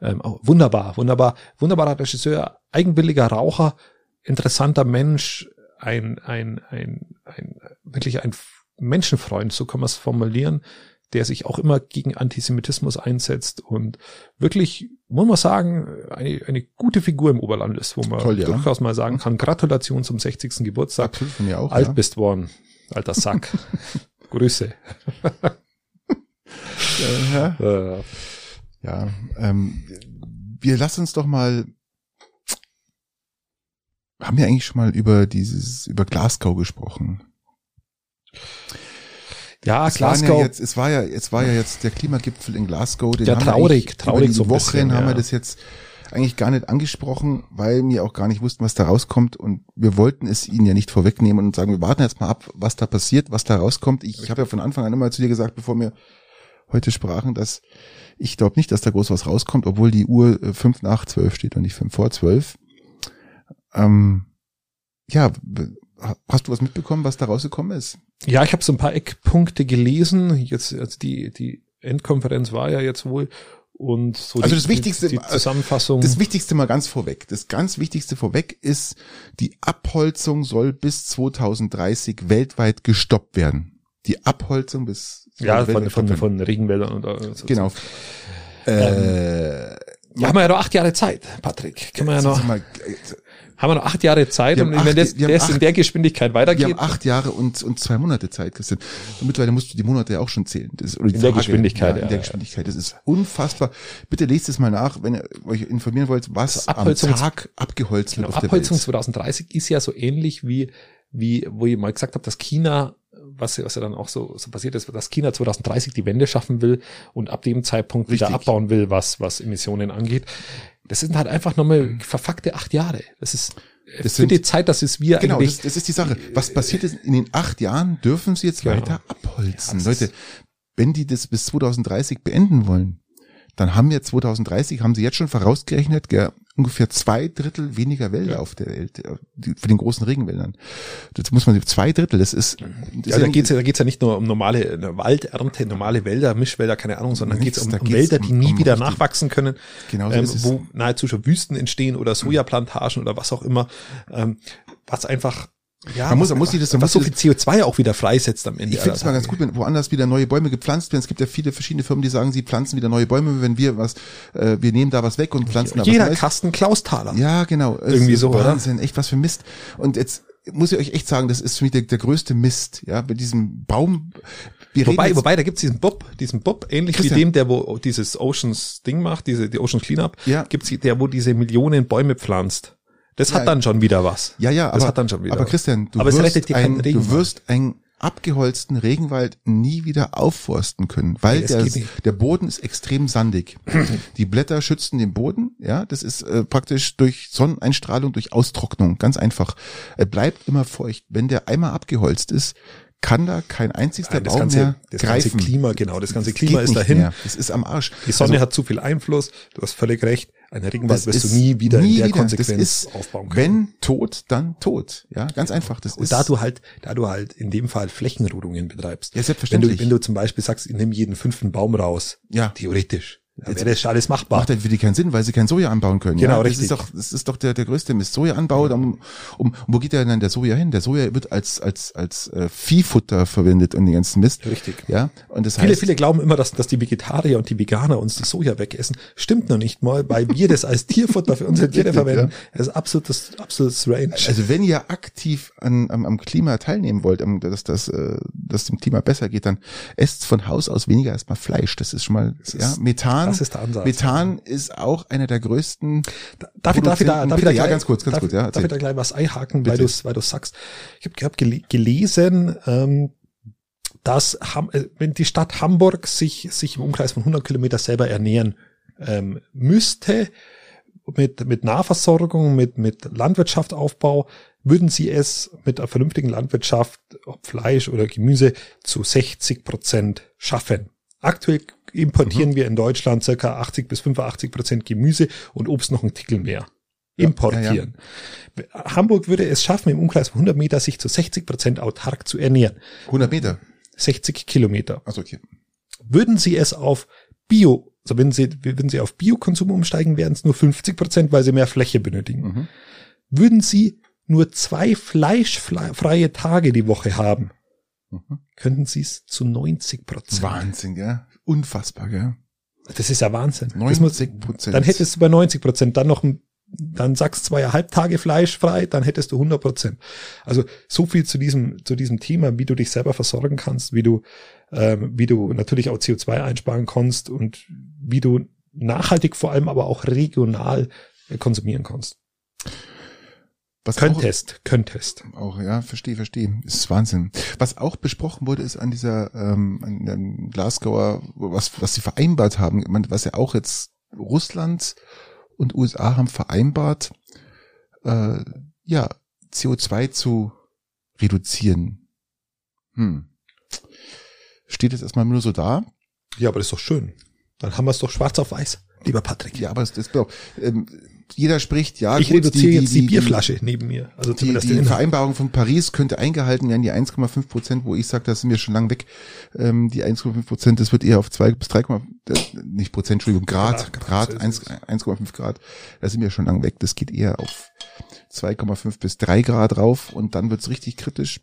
Ähm, wunderbar, wunderbar, wunderbarer Regisseur, eigenwilliger Raucher, interessanter Mensch, ein, ein, ein, ein, wirklich ein Menschenfreund, so kann man es formulieren der sich auch immer gegen Antisemitismus einsetzt und wirklich, muss man sagen, eine, eine gute Figur im Oberland ist, wo man Toll, ja. durchaus mal sagen kann, Gratulation zum 60. Geburtstag. Absolut, von mir auch, Alt ja. bist worden, alter Sack. [laughs] Grüße. ja, äh. ja ähm, wir lassen uns doch mal haben wir eigentlich schon mal über dieses, über Glasgow gesprochen? Ja, es Glasgow. Ja jetzt, es war ja, es war ja jetzt der Klimagipfel in Glasgow. Den ja, traurig, traurig so Wochen bisschen, haben ja. wir das jetzt eigentlich gar nicht angesprochen, weil wir auch gar nicht wussten, was da rauskommt und wir wollten es ihnen ja nicht vorwegnehmen und sagen, wir warten jetzt mal ab, was da passiert, was da rauskommt. Ich, ich habe ja von Anfang an immer zu dir gesagt, bevor wir heute sprachen, dass ich glaube nicht, dass da groß was rauskommt, obwohl die Uhr äh, fünf nach zwölf steht und nicht fünf vor zwölf. Ähm, ja, Hast du was mitbekommen, was da rausgekommen ist? Ja, ich habe so ein paar Eckpunkte gelesen. Jetzt, also die, die Endkonferenz war ja jetzt wohl und so also die, das Wichtigste, die Zusammenfassung. Das Wichtigste mal ganz vorweg. Das ganz Wichtigste vorweg ist, die Abholzung soll bis 2030 weltweit gestoppt werden. Die Abholzung bis ja von, von, von Regenwäldern und äh, so genau. Ähm, äh, ja, haben wir ja noch acht Jahre Zeit, Patrick. Können wir ja noch. Mal, haben wir noch acht Jahre Zeit und acht, wenn das, das acht, in der Geschwindigkeit weitergeht. Wir haben acht Jahre und, und zwei Monate Zeit, Christian. Und mittlerweile musst du die Monate ja auch schon zählen. Das, oder die in Tage, der Geschwindigkeit, ja. In der Geschwindigkeit. Das ist unfassbar. Bitte lest es mal nach, wenn ihr euch informieren wollt, was am Tag abgeholzt genau, wird auf Abholzung der Welt. 2030 ist ja so ähnlich wie, wie, wo ich mal gesagt habe, dass China was, was ja dann auch so, so passiert ist, dass China 2030 die Wende schaffen will und ab dem Zeitpunkt Richtig. wieder abbauen will, was, was Emissionen angeht. Das sind halt einfach nochmal verfuckte acht Jahre. Das ist das für die Zeit, dass es wir genau, eigentlich. Genau, das, das, ist die Sache. Was passiert ist in den acht Jahren, dürfen sie jetzt genau. weiter abholzen. Ja, Leute, wenn die das bis 2030 beenden wollen, dann haben wir 2030, haben sie jetzt schon vorausgerechnet, gell, ungefähr zwei Drittel weniger Wälder ja. auf der Welt, äh, für den großen Regenwäldern. Das muss man, zwei Drittel, das ist. Das ja, da geht's ja, da geht's ja nicht nur um normale Waldernte, normale Wälder, Mischwälder, keine Ahnung, sondern geht's um, um Wälder, die nie um, wieder nachwachsen können, genau ähm, wo nahezu schon Wüsten entstehen oder Sojaplantagen oder was auch immer, ähm, was einfach ja, man muss, man muss sich das, man was so viel CO2 auch wieder freisetzt am Ende. Ich finde es mal ganz gut, wenn woanders wieder neue Bäume gepflanzt werden. Es gibt ja viele verschiedene Firmen, die sagen, sie pflanzen wieder neue Bäume, wenn wir was, äh, wir nehmen da was weg und pflanzen da Jeder was Jeder Kasten Klaustaler. Ja, genau. Irgendwie so, Wahnsinn, oder? echt was für Mist. Und jetzt muss ich euch echt sagen, das ist für mich der, der größte Mist, ja, bei diesem Baum. Wir wobei, wobei, da gibt's diesen Bob, diesen Bob, ähnlich Christian. wie dem, der wo dieses Oceans Ding macht, diese, die Oceans Cleanup, ja. gibt's der, wo diese Millionen Bäume pflanzt. Das hat dann schon wieder was. Ja, ja, das aber, hat dann schon wieder aber Christian, du, aber wirst, ein, du wirst ein abgeholzten Regenwald nie wieder aufforsten können, weil nee, der, der Boden ist extrem sandig. [clears throat] Die Blätter schützen den Boden, ja, das ist äh, praktisch durch Sonneneinstrahlung, durch Austrocknung, ganz einfach. Er bleibt immer feucht. Wenn der einmal abgeholzt ist, kann da kein einzigster Nein, das Baum ganze, mehr das greifen. ganze Klima, genau, das ganze Klima ist dahin. Mehr. Das ist am Arsch. Die Sonne also, hat zu viel Einfluss, du hast völlig recht. Ein Regenwald wirst du nie wieder nie in der wieder. Konsequenz aufbauen können. Wenn tot, dann tot. Ja, ganz einfach. Das Und ist da du halt, da du halt in dem Fall Flächenrodungen betreibst. Ja, selbstverständlich. Wenn du, wenn du zum Beispiel sagst, ich nehme jeden fünften Baum raus. Ja. Theoretisch ja, wäre das alles machbar. Macht halt für die keinen Sinn, weil sie kein Soja anbauen können. Genau, ja? das richtig. Ist doch, das ist doch der, der größte Mist. Sojaanbau, um, um, wo geht der denn der Soja hin? Der Soja wird als, als, als äh, Viehfutter verwendet und den ganzen Mist. Richtig. Ja, und das viele, heißt, viele glauben immer, dass, dass die Vegetarier und die Veganer uns das Soja wegessen. Stimmt noch nicht mal, weil wir das als Tierfutter für unsere Tiere [laughs] verwenden. Ja. Das ist absolutes, absolutes Range. Also wenn ihr aktiv an, am, am Klima teilnehmen wollt, dass das, äh, dass dem Klima besser geht, dann esst von Haus aus weniger erstmal Fleisch. Das ist schon mal, das ja, Methan. Das ist der Ansatz. Methan ist auch einer der größten. Darf ich, darf ich da, darf ich da ja, ganz kurz, ganz darf, kurz, ja. Darf ich da gleich was einhaken, weil du weil du sagst. Ich habe hab gelesen, ähm, dass äh, wenn die Stadt Hamburg sich sich im Umkreis von 100 Kilometer selber ernähren ähm, müsste mit mit Nahversorgung, mit mit Landwirtschaftsaufbau, würden sie es mit einer vernünftigen Landwirtschaft, ob Fleisch oder Gemüse, zu 60 Prozent schaffen. Aktuell importieren mhm. wir in Deutschland circa 80 bis 85 Prozent Gemüse und Obst noch ein Tickel mehr. Importieren. Ja, ja. Hamburg würde es schaffen, im Umkreis von 100 Meter sich zu 60 Prozent autark zu ernähren. 100 Meter? 60 Kilometer. Also okay. Würden Sie es auf Bio, also wenn Sie, wenn Sie auf Biokonsum umsteigen, wären es nur 50 Prozent, weil Sie mehr Fläche benötigen. Mhm. Würden Sie nur zwei fleischfreie Tage die Woche haben, mhm. könnten Sie es zu 90 Prozent. Wahnsinn, gell? Unfassbar, gell? Das ist ja Wahnsinn. 90 Prozent. Dann hättest du bei 90 Prozent dann noch ein dann sagst zweieinhalb Tage Fleisch frei, dann hättest du 100 Prozent. Also so viel zu diesem zu diesem Thema, wie du dich selber versorgen kannst, wie du ähm, wie du natürlich auch CO2 einsparen kannst und wie du nachhaltig vor allem aber auch regional äh, konsumieren kannst. Was könntest, auch, könntest. Auch, ja, verstehe, verstehe. Ist Wahnsinn. Was auch besprochen wurde, ist an dieser, ähm, an dem Glasgower, was, was sie vereinbart haben, was ja auch jetzt Russland und USA haben vereinbart, äh, ja, CO2 zu reduzieren. Hm. Steht jetzt erstmal nur so da. Ja, aber das ist doch schön. Dann haben wir es doch schwarz auf weiß, lieber Patrick. Ja, aber es ist, ähm, jeder spricht, ja, ich gut, reduziere die, jetzt die, die Bierflasche neben mir. Also die, die Vereinbarung von Paris könnte eingehalten werden, die 1,5 Prozent, wo ich sage, das sind wir schon lang weg. Ähm, die 1,5 Prozent, das wird eher auf 2 bis 3, äh, nicht Prozent, Entschuldigung, Grad, Grad, Grad 1,5 Grad, da sind wir schon lang weg. Das geht eher auf 2,5 bis 3 Grad rauf und dann wird's richtig kritisch.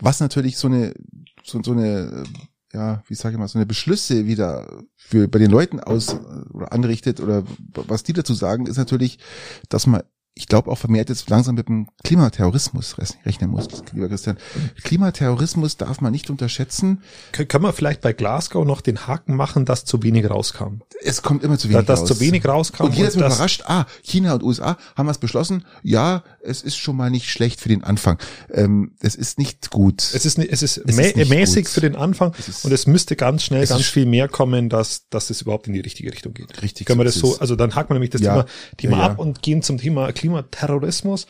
Was natürlich so eine, so, so eine ja, wie sage ich mal, so eine Beschlüsse wieder für bei den Leuten aus oder anrichtet oder was die dazu sagen, ist natürlich, dass man ich glaube auch vermehrt jetzt langsam mit dem Klimaterrorismus rechnen muss, lieber Christian. Klimaterrorismus darf man nicht unterschätzen. Kann man vielleicht bei Glasgow noch den Haken machen, dass zu wenig rauskam? Es kommt immer zu wenig dass, raus. Dass zu wenig rauskam. Und jeder ist überrascht, ah, China und USA haben was beschlossen. Ja, es ist schon mal nicht schlecht für den Anfang. Ähm, es ist nicht gut. Es ist, es ist, es ist mäßig gut. für den Anfang es und es müsste ganz schnell ganz viel mehr kommen, dass, dass es überhaupt in die richtige Richtung geht. Richtig. Können wir das so, also dann haken wir nämlich das ja. Thema, Thema ja, ja. ab und gehen zum Thema Klima Klimaterrorismus.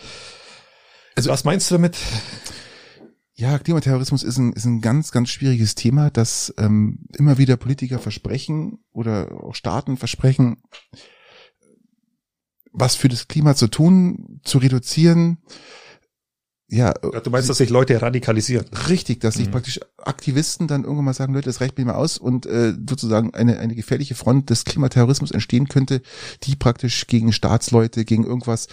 Also was meinst du damit? Ja, Klimaterrorismus ist ein, ist ein ganz, ganz schwieriges Thema, das ähm, immer wieder Politiker versprechen oder auch Staaten versprechen, was für das Klima zu tun, zu reduzieren. Ja, du meinst, dass sich Leute radikalisieren? Richtig, dass sich mhm. praktisch Aktivisten dann irgendwann mal sagen, Leute, das reicht mir mal aus und äh, sozusagen eine, eine gefährliche Front des Klimaterrorismus entstehen könnte, die praktisch gegen Staatsleute, gegen irgendwas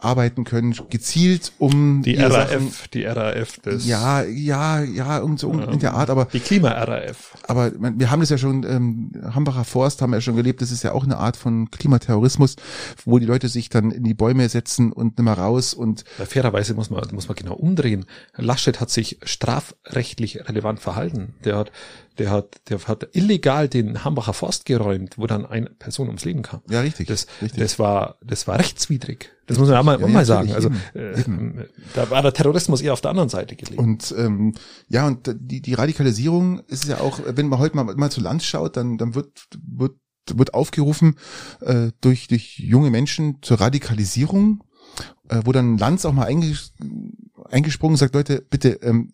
arbeiten können, gezielt um die RAF, Sachen, die RAF des ja, ja, ja, um so in der Art, aber die Klima-RAF. Aber man, wir haben das ja schon, ähm, Hambacher Forst haben wir ja schon gelebt, das ist ja auch eine Art von Klimaterrorismus, wo die Leute sich dann in die Bäume setzen und nimmer raus und ja, fairerweise muss man muss man genau umdrehen. Laschet hat sich strafrechtlich relevant verhalten. Der hat der hat, der hat illegal den Hambacher Forst geräumt, wo dann eine Person ums Leben kam. Ja, richtig. Das, richtig. das war, das war rechtswidrig. Das muss man auch mal, ja, mal sagen. Also eben, äh, eben. da war der Terrorismus eher auf der anderen Seite gelegen. Und ähm, ja, und die, die Radikalisierung ist ja auch, wenn man heute mal, mal zu Land schaut, dann, dann wird, wird, wird aufgerufen äh, durch, durch junge Menschen zur Radikalisierung, äh, wo dann Lanz auch mal einges eingesprungen sagt, Leute, bitte, ähm,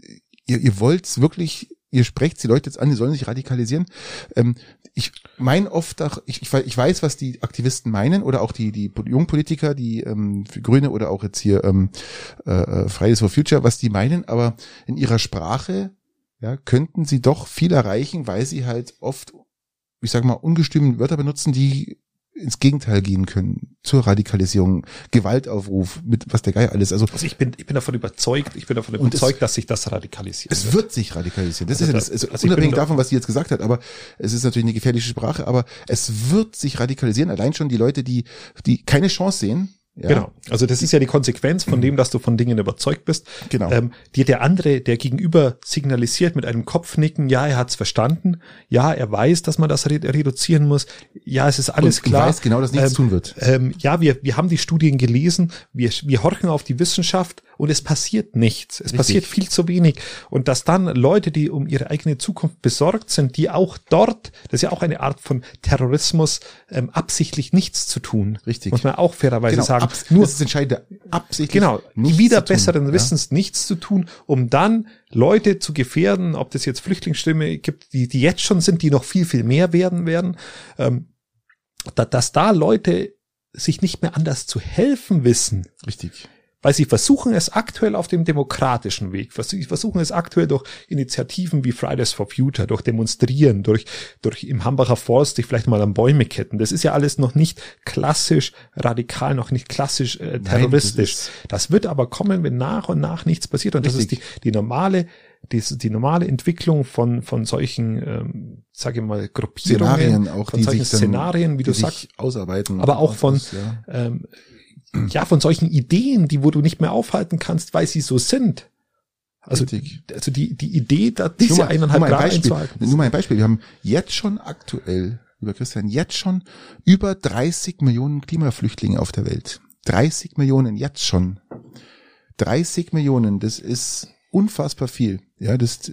ihr, ihr wollt wirklich ihr sprecht die Leute jetzt an, die sollen sich radikalisieren. Ähm, ich meine oft auch, ich, ich, weiß, was die Aktivisten meinen oder auch die, die Jungpolitiker, die ähm, Grüne oder auch jetzt hier ähm, äh, äh, Fridays for Future, was die meinen, aber in ihrer Sprache ja, könnten sie doch viel erreichen, weil sie halt oft, ich sag mal, ungestümte Wörter benutzen, die ins Gegenteil gehen können, zur Radikalisierung, Gewaltaufruf, mit was der Geier alles. Also, also ich bin, ich bin davon überzeugt, ich bin davon überzeugt, es, dass sich das radikalisiert. Es wird sich radikalisieren. Das also ist ja das, also, also unabhängig davon, was sie jetzt gesagt hat, aber es ist natürlich eine gefährliche Sprache, aber es wird sich radikalisieren. Allein schon die Leute, die, die keine Chance sehen, ja. Genau. Also das ist ja die Konsequenz von dem, dass du von Dingen überzeugt bist. Genau. Ähm, dir der andere, der gegenüber signalisiert mit einem Kopfnicken, ja, er hat's verstanden, ja, er weiß, dass man das reduzieren muss, ja, es ist alles und, klar. Er weiß genau, dass nichts ähm, tun wird. Ähm, ja, wir, wir haben die Studien gelesen, wir, wir horchen auf die Wissenschaft und es passiert nichts. Es Richtig. passiert viel zu wenig. Und dass dann Leute, die um ihre eigene Zukunft besorgt sind, die auch dort, das ist ja auch eine Art von Terrorismus, ähm, absichtlich nichts zu tun. Richtig. Muss man auch fairerweise genau, sagen. Nur, das ist entscheidend, absichtlich. Genau. Wieder besseren Wissens ja. nichts zu tun, um dann Leute zu gefährden, ob das jetzt Flüchtlingsstimme gibt, die, die jetzt schon sind, die noch viel, viel mehr werden werden. Ähm, dass da Leute sich nicht mehr anders zu helfen wissen. Richtig weil sie versuchen es aktuell auf dem demokratischen Weg, sie versuchen es aktuell durch Initiativen wie Fridays for Future, durch Demonstrieren, durch, durch im Hambacher Forst sich vielleicht mal an Bäume ketten. Das ist ja alles noch nicht klassisch radikal, noch nicht klassisch äh, terroristisch. Nein, das, das, wird aber kommen, wenn nach und nach nichts passiert. Und Richtig. das ist die, die normale die, die normale Entwicklung von, von solchen, ähm, sage ich mal, Gruppierungen, Szenarien auch, von solchen Szenarien, wie du sagst, ausarbeiten, aber auch von, ja. ähm, ja, von solchen Ideen, die wo du nicht mehr aufhalten kannst, weil sie so sind. Also, Richtig. also die, die Idee, da diese mal, eineinhalb nur Jahre einzuhalten. Nur mal ein Beispiel. Wir haben jetzt schon aktuell, lieber Christian, jetzt schon über 30 Millionen Klimaflüchtlinge auf der Welt. 30 Millionen jetzt schon. 30 Millionen, das ist unfassbar viel. Ja, das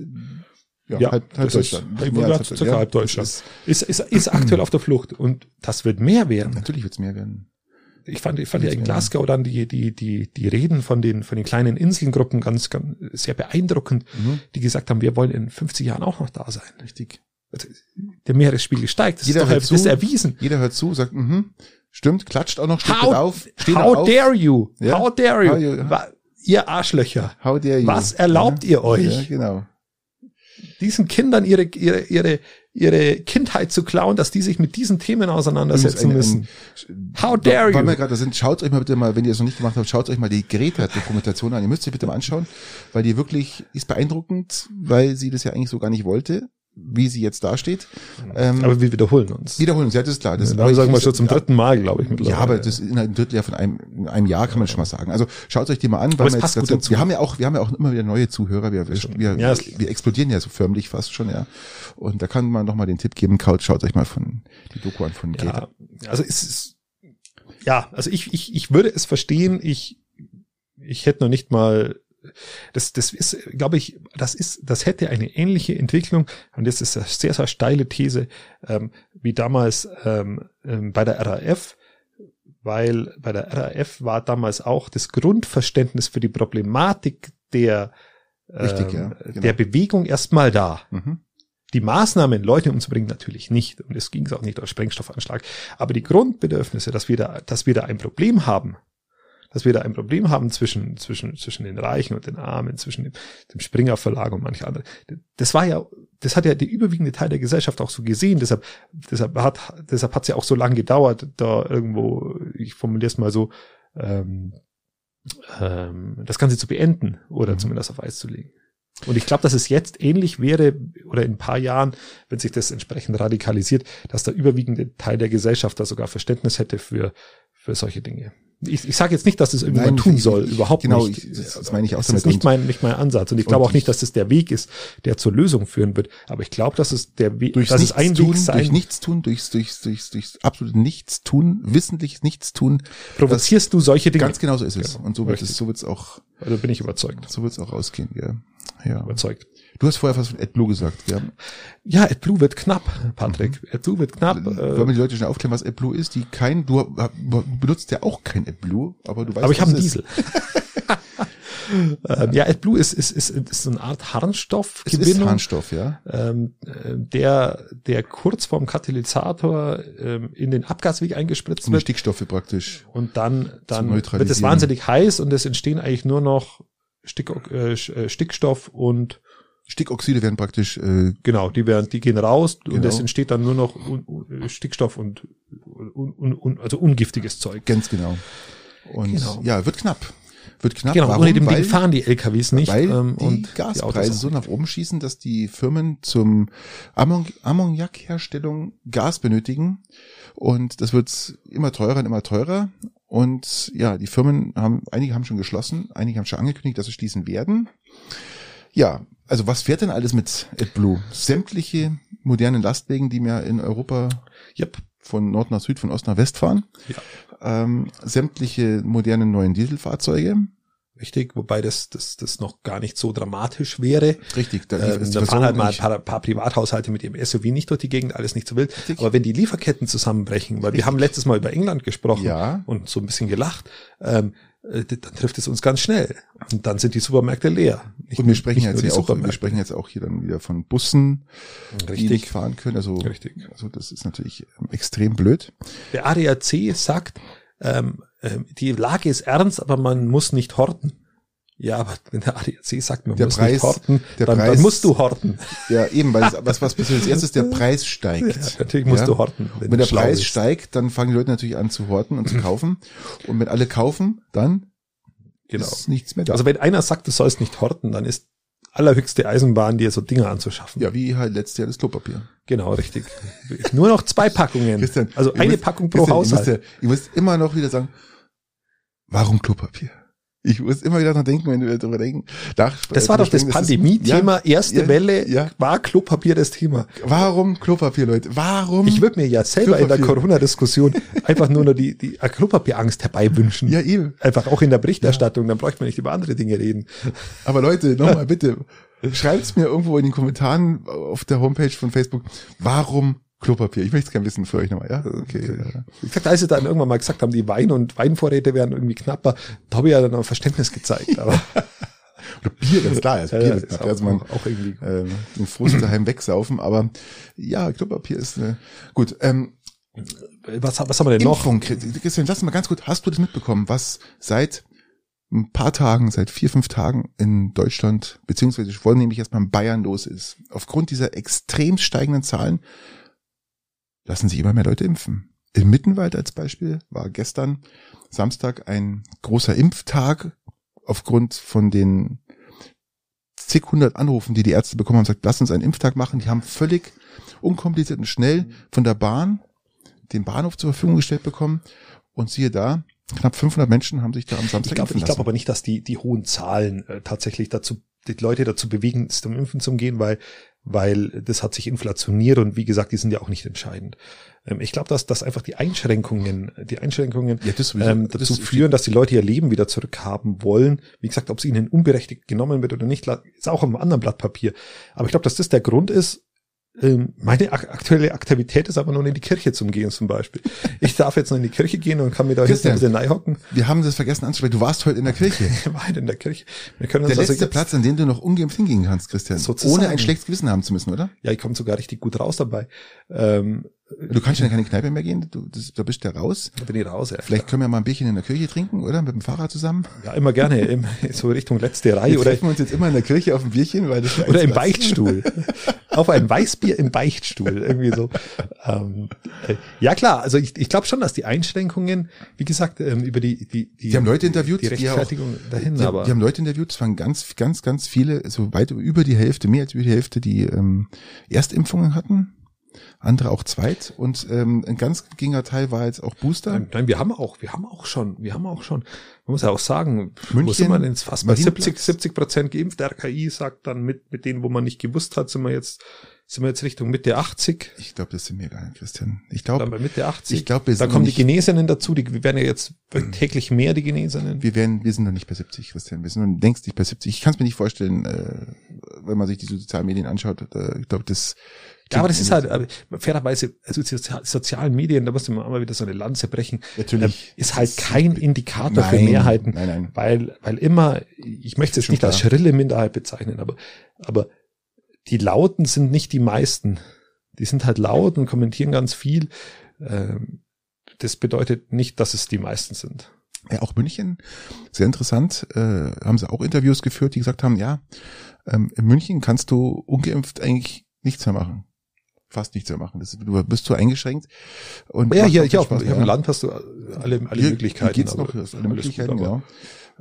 ja, ja halb, halb Deutschland. Ist, halb, halb, ja, halb Deutschland. Ist, ist, ist, ist aktuell auf der Flucht und das wird mehr werden. Natürlich wird es mehr werden ich fand, ich fand ja in Glasgow dann die, die, die, die Reden von den, von den kleinen Inselgruppen ganz, ganz sehr beeindruckend, mhm. die gesagt haben, wir wollen in 50 Jahren auch noch da sein. Richtig. Also, der Meeresspiegel steigt, das jeder ist doch hört zu, ist erwiesen. Jeder hört zu, sagt, mhm, stimmt, klatscht auch noch, steht how, auf, steht how auf. dare you? Ja? How dare you? How you ihr Arschlöcher. How dare you? Was erlaubt ja. ihr euch? Ja, genau. Diesen Kindern ihre, ihre, ihre, ihre Kindheit zu klauen, dass die sich mit diesen Themen auseinandersetzen ein, müssen. Ein, How dare you? Wir gerade sind, schaut euch mal bitte mal, wenn ihr es noch nicht gemacht habt, schaut euch mal die Greta-Dokumentation an. Ihr müsst sie bitte mal anschauen, weil die wirklich ist beeindruckend, weil sie das ja eigentlich so gar nicht wollte wie sie jetzt dasteht. Ähm, aber wir wiederholen uns. Wiederholen uns, ja, das ist klar. Das ja, aber sagen wir schon zum dritten Mal, glaube ich. Mittlerweile. Ja, aber das in einem Drittel von einem, in einem Jahr kann man schon mal sagen. Also schaut euch die mal an. Weil wir, jetzt dazu, wir haben ja auch, wir haben ja auch immer wieder neue Zuhörer. Wir, wir, ja, wir explodieren ja so förmlich fast schon, ja. Und da kann man noch mal den Tipp geben, schaut euch mal von die Doku an von. Ja, also es ist, ja, also ich, ich, ich würde es verstehen. Ich, ich hätte noch nicht mal das, das ist, glaube ich, das ist, das hätte eine ähnliche Entwicklung, und das ist eine sehr, sehr steile These, ähm, wie damals ähm, ähm, bei der RAF, weil bei der RAF war damals auch das Grundverständnis für die Problematik der, Richtig, ja, ähm, genau. der Bewegung erstmal da. Mhm. Die Maßnahmen, Leute umzubringen, natürlich nicht. Und es ging auch nicht aus Sprengstoffanschlag. Aber die Grundbedürfnisse, dass wir da, dass wir da ein Problem haben, dass wir da ein Problem haben zwischen, zwischen, zwischen den Reichen und den Armen, zwischen dem, dem Springer Verlag und manche andere. Das war ja, das hat ja der überwiegende Teil der Gesellschaft auch so gesehen. Deshalb, deshalb hat, deshalb hat es ja auch so lange gedauert, da irgendwo, ich formuliere es mal so, ähm, ähm, das Ganze zu beenden oder mhm. zumindest auf Eis zu legen. Und ich glaube, dass es jetzt ähnlich wäre oder in ein paar Jahren, wenn sich das entsprechend radikalisiert, dass der überwiegende Teil der Gesellschaft da sogar Verständnis hätte für, für solche Dinge ich, ich sage jetzt nicht, dass das irgendjemand tun soll, ich, überhaupt genau, nicht. Genau, das meine ich auch das ist nicht mein, nicht mein Ansatz. Und ich glaube auch nicht, dass das der Weg ist, der zur Lösung führen wird. Aber ich glaube, dass es der Weg, dass es ein tun, Weg sein. Durch Nichtstun, durch, durch, durch, durch absolut Nichtstun, wissentliches Nichtstun. Provozierst du solche Dinge? Ganz genau so ist es. Genau. Und so wird es, so wird es auch. Also bin ich überzeugt. So wird es auch ausgehen, ja. Ja. Überzeugt. Du hast vorher was von AdBlue gesagt, ja. Ja, AdBlue wird knapp, Patrick. Mhm. AdBlue wird knapp. Äh, Wollen wir die Leute schnell aufklären, was AdBlue ist? Die kein, du benutzt ja auch kein AdBlue, aber du weißt, Aber ich habe einen Diesel. [laughs] ähm, ja, AdBlue ist, ist, ist, ist so eine Art Harnstoffgewinnung. Es ist Harnstoff, ja. Ähm, der, der kurz vorm Katalysator ähm, in den Abgasweg eingespritzt wird. Stickstoffe praktisch. Und dann, dann wird es wahnsinnig heiß und es entstehen eigentlich nur noch Stick, äh, äh Stickstoff und Stickoxide werden praktisch äh, genau, die werden, die gehen raus genau. und es entsteht dann nur noch un, un, Stickstoff und un, un, also ungiftiges Zeug. Ganz genau. Und genau. ja, wird knapp. Wird knapp. Genau, Warum? ohne dem Ding fahren die LKWs nicht. Weil ähm, die und Gaspreise die so nach oben schießen, dass die Firmen zum Ammoniakherstellung Gas benötigen. Und das wird immer teurer und immer teurer. Und ja, die Firmen haben, einige haben schon geschlossen, einige haben schon angekündigt, dass sie schließen werden. Ja, also was fährt denn alles mit AdBlue? Sämtliche modernen Lastwagen, die mir in Europa yep. von Nord nach Süd, von Ost nach West fahren. Ja. Ähm, sämtliche modernen neuen Dieselfahrzeuge. Richtig, wobei das, das, das noch gar nicht so dramatisch wäre. Richtig, da, äh, da fahren halt mal ein paar, paar Privathaushalte mit ihrem SUV nicht durch die Gegend, alles nicht so wild. Richtig. Aber wenn die Lieferketten zusammenbrechen, weil Richtig. wir haben letztes Mal über England gesprochen ja. und so ein bisschen gelacht, ähm, äh, dann trifft es uns ganz schnell. Und dann sind die Supermärkte leer. Nicht, und wir sprechen jetzt auch, wir sprechen jetzt auch hier dann wieder von Bussen, Richtig. die nicht fahren können. Also, Richtig. also das ist natürlich ähm, extrem blöd. Der ADAC sagt, ähm, ähm, die Lage ist ernst, aber man muss nicht horten. Ja, aber wenn der ADAC sagt, man der muss Preis, nicht horten, der dann, Preis, dann musst du horten. Ja, eben, weil was, was passiert als erstes, der Preis steigt. Ja, natürlich musst ja? du horten. Wenn, wenn der Preis ist. steigt, dann fangen die Leute natürlich an zu horten und zu kaufen. Und wenn alle kaufen, dann genau. ist nichts mehr da. Also wenn einer sagt, du sollst nicht horten, dann ist allerhöchste Eisenbahn, dir so Dinge anzuschaffen. Ja, wie halt letztes Jahr das Klopapier. Genau, richtig. Nur noch zwei Packungen. Christian, also eine müsst, Packung pro Christian, Haushalt. Ihr müsst, ihr müsst immer noch wieder sagen, warum Klopapier? Ich muss immer wieder dran denken, wenn wir darüber denken. Nach, das war doch das Pandemie-Thema. Ja, erste ja, Welle ja. war Klopapier das Thema. Warum Klopapier, Leute? Warum? Ich würde mir ja selber Klopapier. in der Corona-Diskussion [laughs] einfach nur noch die, die Klopapierangst herbeiwünschen. Ja, eben. Einfach auch in der Berichterstattung, dann bräuchte man nicht über andere Dinge reden. Aber Leute, nochmal [laughs] bitte, schreibt's mir irgendwo in den Kommentaren auf der Homepage von Facebook, warum Klopapier. Ich möchte es gerne wissen für euch nochmal, ja? Okay. Ja. Wie gesagt, als sie dann irgendwann mal gesagt haben, die Wein- und Weinvorräte werden irgendwie knapper, da habe ich ja dann auch Verständnis gezeigt. Aber [laughs] Oder Bier, ganz klar, das Bier ja, ist, auch, also man, auch irgendwie äh, den Frust daheim wegsaufen, aber ja, Klopapier ist eine, gut, ähm, was, was haben wir denn Impfung, noch? Christian, lass mal ganz gut, hast du das mitbekommen, was seit ein paar Tagen, seit vier, fünf Tagen in Deutschland, beziehungsweise vor allem nämlich erstmal in Bayern los ist. Aufgrund dieser extrem steigenden Zahlen lassen sich immer mehr Leute impfen. In Mittenwald als Beispiel war gestern Samstag ein großer Impftag aufgrund von den zig hundert Anrufen, die die Ärzte bekommen haben, sagt, lass uns einen Impftag machen. Die haben völlig unkompliziert und schnell von der Bahn den Bahnhof zur Verfügung gestellt bekommen. Und siehe da, knapp 500 Menschen haben sich da am Samstag ich glaub, Ich glaube aber nicht, dass die, die hohen Zahlen äh, tatsächlich dazu, die Leute dazu bewegen, zum Impfen zu gehen, weil weil das hat sich inflationiert und wie gesagt, die sind ja auch nicht entscheidend. Ähm, ich glaube, dass, dass einfach die Einschränkungen, die Einschränkungen ja, das ähm, dazu das führen, dass die Leute ihr Leben wieder zurückhaben wollen. Wie gesagt, ob es ihnen unberechtigt genommen wird oder nicht, ist auch auf einem anderen Blatt Papier. Aber ich glaube, dass das der Grund ist, meine aktuelle Aktivität ist aber nur in die Kirche zum Gehen zum Beispiel. Ich darf jetzt noch in die Kirche gehen und kann mir da jetzt ein bisschen hocken. Wir haben das vergessen anzusprechen. Du warst heute in der Kirche. Ich war heute in der Kirche. Wir können uns der also letzte Platz, an dem du noch ungeimpft hingehen kannst, Christian. Sozusagen. Ohne ein schlechtes Gewissen haben zu müssen, oder? Ja, ich komme sogar richtig gut raus dabei. Ähm, Du kannst ja in keine Kneipe mehr gehen, du, das, da bist du ja raus. Da bin ich raus, ja. Vielleicht können wir mal ein Bierchen in der Kirche trinken, oder? Mit dem Fahrrad zusammen? Ja, immer gerne, im, [laughs] so Richtung letzte Reihe. Wir oder treffen wir uns jetzt immer in der Kirche auf ein Bierchen, weil das Oder im Beichtstuhl. [laughs] auf ein Weißbier im Beichtstuhl, irgendwie so. Ähm, äh, ja klar, also ich, ich glaube schon, dass die Einschränkungen, wie gesagt, ähm, über die, die, die, die haben Leute interviewt, die Rechtfertigung die auch, dahin, die, aber. Die haben Leute interviewt, es waren ganz, ganz, ganz viele, so weit über die Hälfte, mehr als über die Hälfte, die ähm, Erstimpfungen hatten andere auch zweit und ähm, ein ganz geringer Teil war jetzt auch Booster. Nein, nein, wir haben auch, wir haben auch schon, wir haben auch schon, man muss ja auch sagen, München, wo sind wir denn jetzt fast bei 70, 70 Prozent geimpft. Der RKI sagt dann mit, mit denen, wo man nicht gewusst hat, sind wir jetzt, sind wir jetzt Richtung Mitte 80. Ich glaube, das sind wir gar nicht, Christian. Ich glaube, bei Mitte 80. Ich glaube, da kommen die Genesenen dazu, die werden ja jetzt täglich mehr, die Genesenen. Wir werden, wir sind noch nicht bei 70, Christian. Wir sind noch längst nicht bei 70. Ich kann es mir nicht vorstellen, äh, wenn man sich die sozialen Medien anschaut. Äh, ich glaube, das ja, aber das ist halt, fairerweise, also sozialen Medien, da musste man immer wieder so eine Lanze brechen. Natürlich. Äh, ist halt kein Indikator nein, für Mehrheiten. Nein, nein. Weil, weil immer, ich möchte es nicht klar. als schrille Minderheit bezeichnen, aber, aber die Lauten sind nicht die meisten. Die sind halt laut und kommentieren ganz viel. Ähm, das bedeutet nicht, dass es die meisten sind. Ja, auch München, sehr interessant, äh, haben sie auch Interviews geführt, die gesagt haben, ja, ähm, in München kannst du ungeimpft eigentlich nichts mehr machen fast nichts mehr machen. Das, du bist zu eingeschränkt. Und ja, hier, hier auf, hier im Land hast du alle, alle hier, Möglichkeiten. Hier geht's noch, hast alle Möglichkeiten, gut, genau.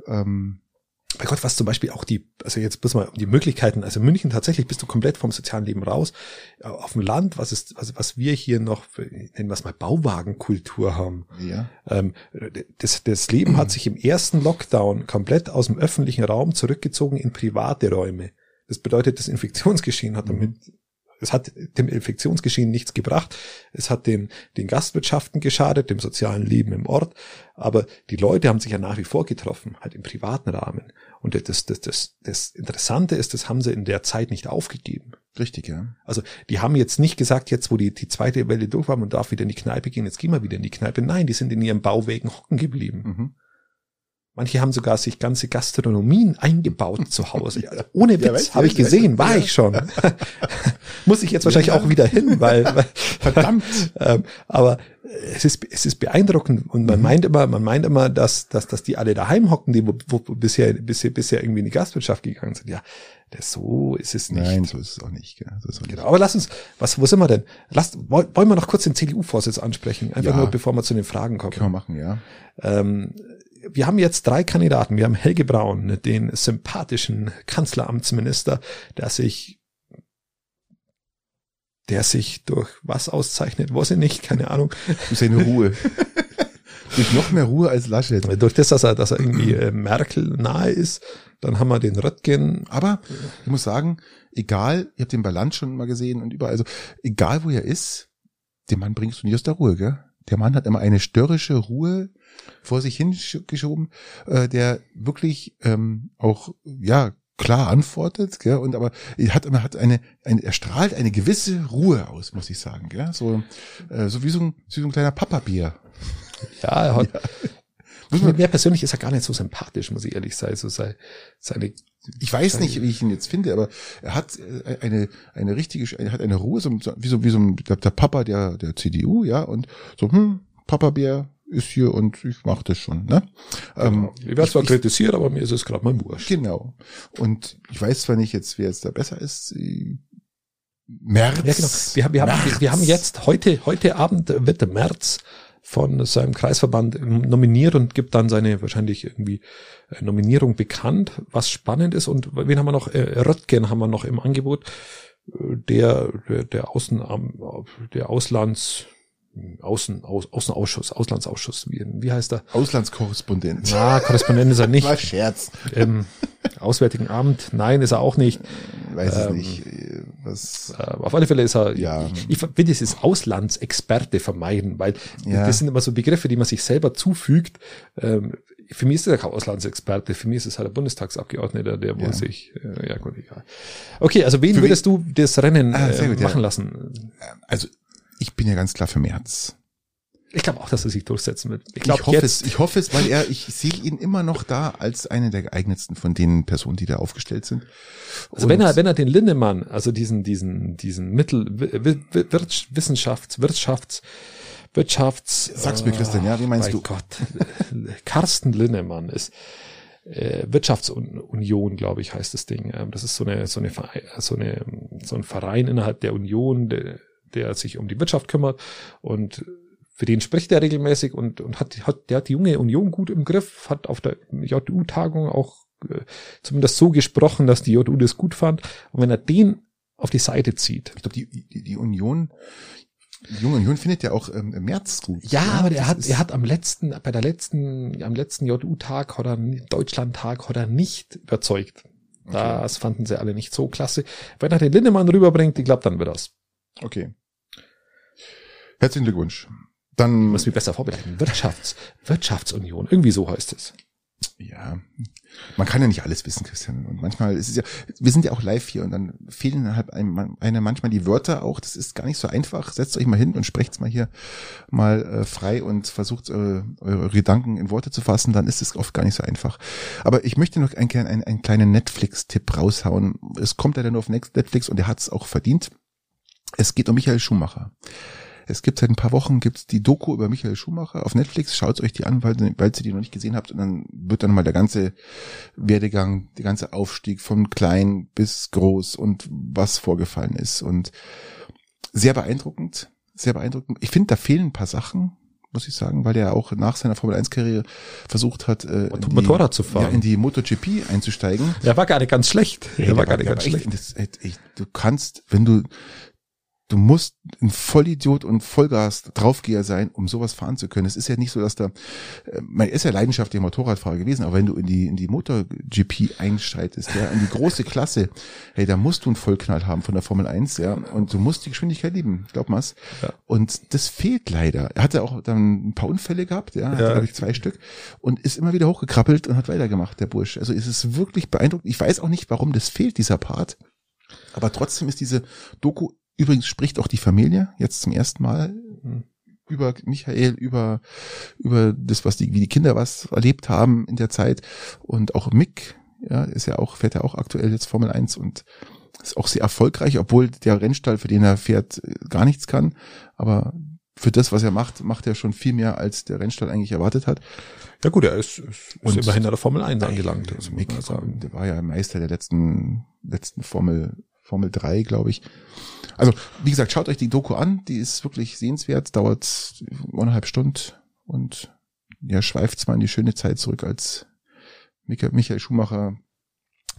Ähm, bei Gott, was zum Beispiel auch die, also jetzt man um die Möglichkeiten, also München tatsächlich bist du komplett vom sozialen Leben raus. Auf dem Land, was ist, was, was wir hier noch, für, nennen wir es mal Bauwagenkultur haben. Ja. Ähm, das, das Leben hat sich im ersten Lockdown komplett aus dem öffentlichen Raum zurückgezogen in private Räume. Das bedeutet, das Infektionsgeschehen hat damit es hat dem Infektionsgeschehen nichts gebracht. Es hat den, den Gastwirtschaften geschadet, dem sozialen Leben im Ort. Aber die Leute haben sich ja nach wie vor getroffen, halt im privaten Rahmen. Und das, das, das, das Interessante ist, das haben sie in der Zeit nicht aufgegeben. Richtig, ja. Also die haben jetzt nicht gesagt, jetzt wo die, die zweite Welle durch war, man darf wieder in die Kneipe gehen, jetzt gehen wir wieder in die Kneipe. Nein, die sind in ihren Bauwegen hocken geblieben. Mhm. Manche haben sogar sich ganze Gastronomien eingebaut zu Hause. [laughs] Ohne Witz, ja, habe ich gesehen, war ja. ich schon. [laughs] Muss ich jetzt wahrscheinlich ja. auch wieder hin, weil, weil [laughs] verdammt. ähm, aber es ist es ist beeindruckend und man mhm. meint immer, man meint immer, dass dass dass die alle daheim hocken, die wo, wo bisher bisher bisher irgendwie in die Gastwirtschaft gegangen sind. Ja, das, so ist es nicht. Nein, so ist es auch nicht. Gell? So ist auch genau. Aber lass uns, was, wo sind wir denn? Lass, wollen wir noch kurz den CDU-Vorsitz ansprechen? Einfach nur, bevor wir zu den Fragen kommen. Können wir machen, ja. Ähm, wir haben jetzt drei Kandidaten. Wir haben Helge Braun, den sympathischen Kanzleramtsminister, der sich der sich durch was auszeichnet, weiß ich nicht, keine Ahnung. Durch seine Ruhe. [laughs] durch noch mehr Ruhe als Laschet. Durch das, dass er, dass er irgendwie äh, Merkel nahe ist. Dann haben wir den Röttgen. Aber ich muss sagen, egal, ich habe den bei Land schon mal gesehen und überall, also egal wo er ist, den Mann bringst du nie aus der Ruhe, gell? Der Mann hat immer eine störrische Ruhe, vor sich hingeschoben, äh, der wirklich ähm, auch ja klar antwortet, gell, und aber er hat, er hat eine, eine, er strahlt eine gewisse Ruhe aus, muss ich sagen, gell, so, äh, so wie so ein, wie so ein kleiner Papabier. Ja, er hat, ja. mir persönlich ist er gar nicht so sympathisch, muss ich ehrlich sein, so sei, seine ich weiß nicht, wie ich ihn jetzt finde, aber er hat äh, eine eine richtige, er hat eine Ruhe, so, wie so wie so ein, der Papa der der CDU, ja, und so hm Papabier, ist hier und ich mache das schon. Ne? Genau. Ähm, ich werde zwar kritisiert, aber mir ist es gerade mal wurscht. Genau. Und ich weiß zwar nicht jetzt, wer jetzt da besser ist. März. Ja, genau. Wir, wir, haben, wir, wir haben jetzt heute, heute Abend wird der März von seinem Kreisverband nominiert und gibt dann seine wahrscheinlich irgendwie äh, Nominierung bekannt, was spannend ist. Und wen haben wir noch? Äh, Röttgen haben wir noch im Angebot. Äh, der, der, der Außen, der Auslands, Außen, Aus, Außenausschuss, Auslandsausschuss, wie, wie heißt er? Auslandskorrespondent. Na, Korrespondent ist er nicht. [laughs] War Scherz. Im Auswärtigen Amt, nein, ist er auch nicht. Weiß ähm, es nicht. Was? Äh, auf alle Fälle ist er, ja. ich, ich will dieses Auslandsexperte vermeiden, weil ja. das sind immer so Begriffe, die man sich selber zufügt. Ähm, für mich ist er kein Auslandsexperte, für mich ist es halt ein Bundestagsabgeordneter, der wo ja. sich, äh, ja gut, egal. Okay, also wen für würdest du das Rennen ah, äh, gut, machen lassen? Also ich bin ja ganz klar für März. Ich glaube auch, dass er sich durchsetzen wird. Ich, glaub, ich hoffe es, ich hoffe es, weil er, ich sehe ihn immer noch da als eine der geeignetsten von den Personen, die da aufgestellt sind. Also wenn er, wenn er den Lindemann, also diesen, diesen, diesen Mittel, Wissenschafts, Wirtschafts, Wirtschafts. Sag's mir, Christian, ja, wie meinst du? Gott, [laughs] Carsten Lindemann ist äh, Wirtschaftsunion, glaube ich, heißt das Ding. Ähm, das ist so eine, so eine, so eine, so ein Verein innerhalb der Union, der, der sich um die Wirtschaft kümmert und für den spricht er regelmäßig und, und hat, hat, der hat die junge Union gut im Griff, hat auf der JU-Tagung auch äh, zumindest so gesprochen, dass die JU das gut fand. Und wenn er den auf die Seite zieht. Ich glaube, die, die, die Union, die junge Union findet ja auch ähm, im März gut. Ja, ja aber er hat, er hat am letzten, bei der letzten, am letzten JU-Tag oder Deutschland-Tag hat er nicht überzeugt. Okay. Das fanden sie alle nicht so klasse. Wenn er den Lindemann rüberbringt, ich glaube, dann wird das. Okay. Herzlichen Glückwunsch. Dann muss mich besser vorbereiten. Wirtschafts Wirtschaftsunion, irgendwie so heißt es. Ja, man kann ja nicht alles wissen, Christian. Und manchmal ist es ja, wir sind ja auch live hier und dann fehlen halt einem, einem manchmal die Wörter auch. Das ist gar nicht so einfach. Setzt euch mal hin und sprecht's mal hier mal äh, frei und versucht eure, eure Gedanken in Worte zu fassen. Dann ist es oft gar nicht so einfach. Aber ich möchte noch einen, einen, einen kleinen Netflix-Tipp raushauen. Es kommt ja nur auf Netflix und er hat's auch verdient. Es geht um Michael Schumacher. Es gibt seit ein paar Wochen gibt's die Doku über Michael Schumacher auf Netflix. Schaut euch die an, weil, weil ihr die noch nicht gesehen habt. Und dann wird dann mal der ganze Werdegang, der ganze Aufstieg von klein bis groß und was vorgefallen ist. Und sehr beeindruckend, sehr beeindruckend. Ich finde, da fehlen ein paar Sachen, muss ich sagen, weil er auch nach seiner Formel 1 Karriere versucht hat, äh, die, Motorrad zu fahren, ja, in die MotoGP einzusteigen. Er war gar nicht ganz schlecht. Er, er war, gar nicht ganz schlecht. Das, du kannst, wenn du du musst ein Vollidiot und Vollgas Draufgeher sein, um sowas fahren zu können. Es ist ja nicht so, dass da, äh, man ist ja leidenschaftlicher Motorradfahrer gewesen, aber wenn du in die, in die MotoGP einschreitest, ja, in die große Klasse, hey, da musst du einen Vollknall haben von der Formel 1, ja, und du musst die Geschwindigkeit lieben, glaub mal's. Ja. Und das fehlt leider. Er hatte auch dann ein paar Unfälle gehabt, ja, hatte, ja. glaube ich, zwei Stück und ist immer wieder hochgekrabbelt und hat weitergemacht, der Bursch. Also ist es wirklich beeindruckend. Ich weiß auch nicht, warum das fehlt, dieser Part. Aber trotzdem ist diese Doku, übrigens spricht auch die Familie jetzt zum ersten Mal über Michael, über, über das, was die, wie die Kinder was erlebt haben in der Zeit. Und auch Mick, ja, ist ja auch, fährt ja auch aktuell jetzt Formel 1 und ist auch sehr erfolgreich, obwohl der Rennstall, für den er fährt, gar nichts kann. Aber für das, was er macht, macht er schon viel mehr, als der Rennstall eigentlich erwartet hat. Ja gut, er ist, ist, ist immerhin an der Formel 1 angelangt. Also Mick, der war ja Meister der letzten, letzten Formel Formel 3, glaube ich. Also, wie gesagt, schaut euch die Doku an, die ist wirklich sehenswert, dauert eineinhalb Stunden und ja, schweift zwar in die schöne Zeit zurück, als Michael Schumacher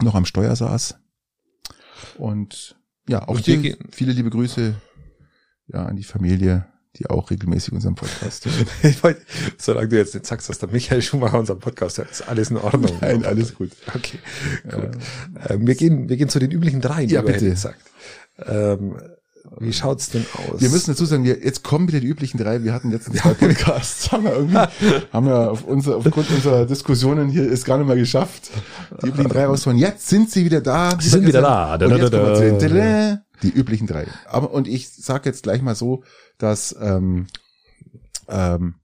noch am Steuer saß. Und ja, auch dir viele liebe Grüße ja, an die Familie die auch regelmäßig unseren Podcast hören. [laughs] wollte, solange du jetzt nicht sagst, dass der Michael Schumacher unseren Podcast hört, ist alles in Ordnung. [laughs] Nein, alles gut. Okay, gut. Ja. Ähm, wir gehen, wir gehen zu den üblichen dreien, ja, bitte. gesagt. Ähm, wie schaut's denn aus? Wir müssen dazu sagen, wir, jetzt kommen wieder die üblichen drei. Wir hatten jetzt zwei Podcasts, haben wir irgendwie, haben wir auf unser, aufgrund unserer Diskussionen hier ist gar nicht mehr geschafft, die üblichen drei rauszuholen. Jetzt sind sie wieder da. Sie sind wieder da. da, da, da, da. Die üblichen drei. Aber, und ich sage jetzt gleich mal so, dass ähm, ähm,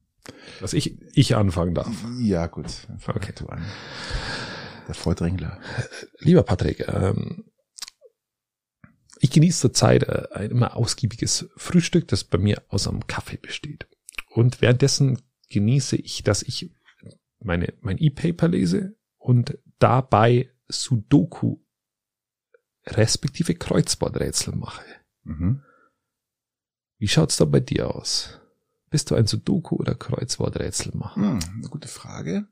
dass ich ich anfangen darf. Ja gut, okay. du an. Der Vordringler. Lieber Patrick, ähm, ich genieße zurzeit äh, ein immer ausgiebiges Frühstück, das bei mir aus einem Kaffee besteht. Und währenddessen genieße ich, dass ich meine mein E-Paper lese und dabei Sudoku respektive Kreuzworträtsel mache. Mhm. Wie schaut's da bei dir aus? Bist du ein Sudoku oder Kreuzworträtselmacher? Hm, eine gute Frage.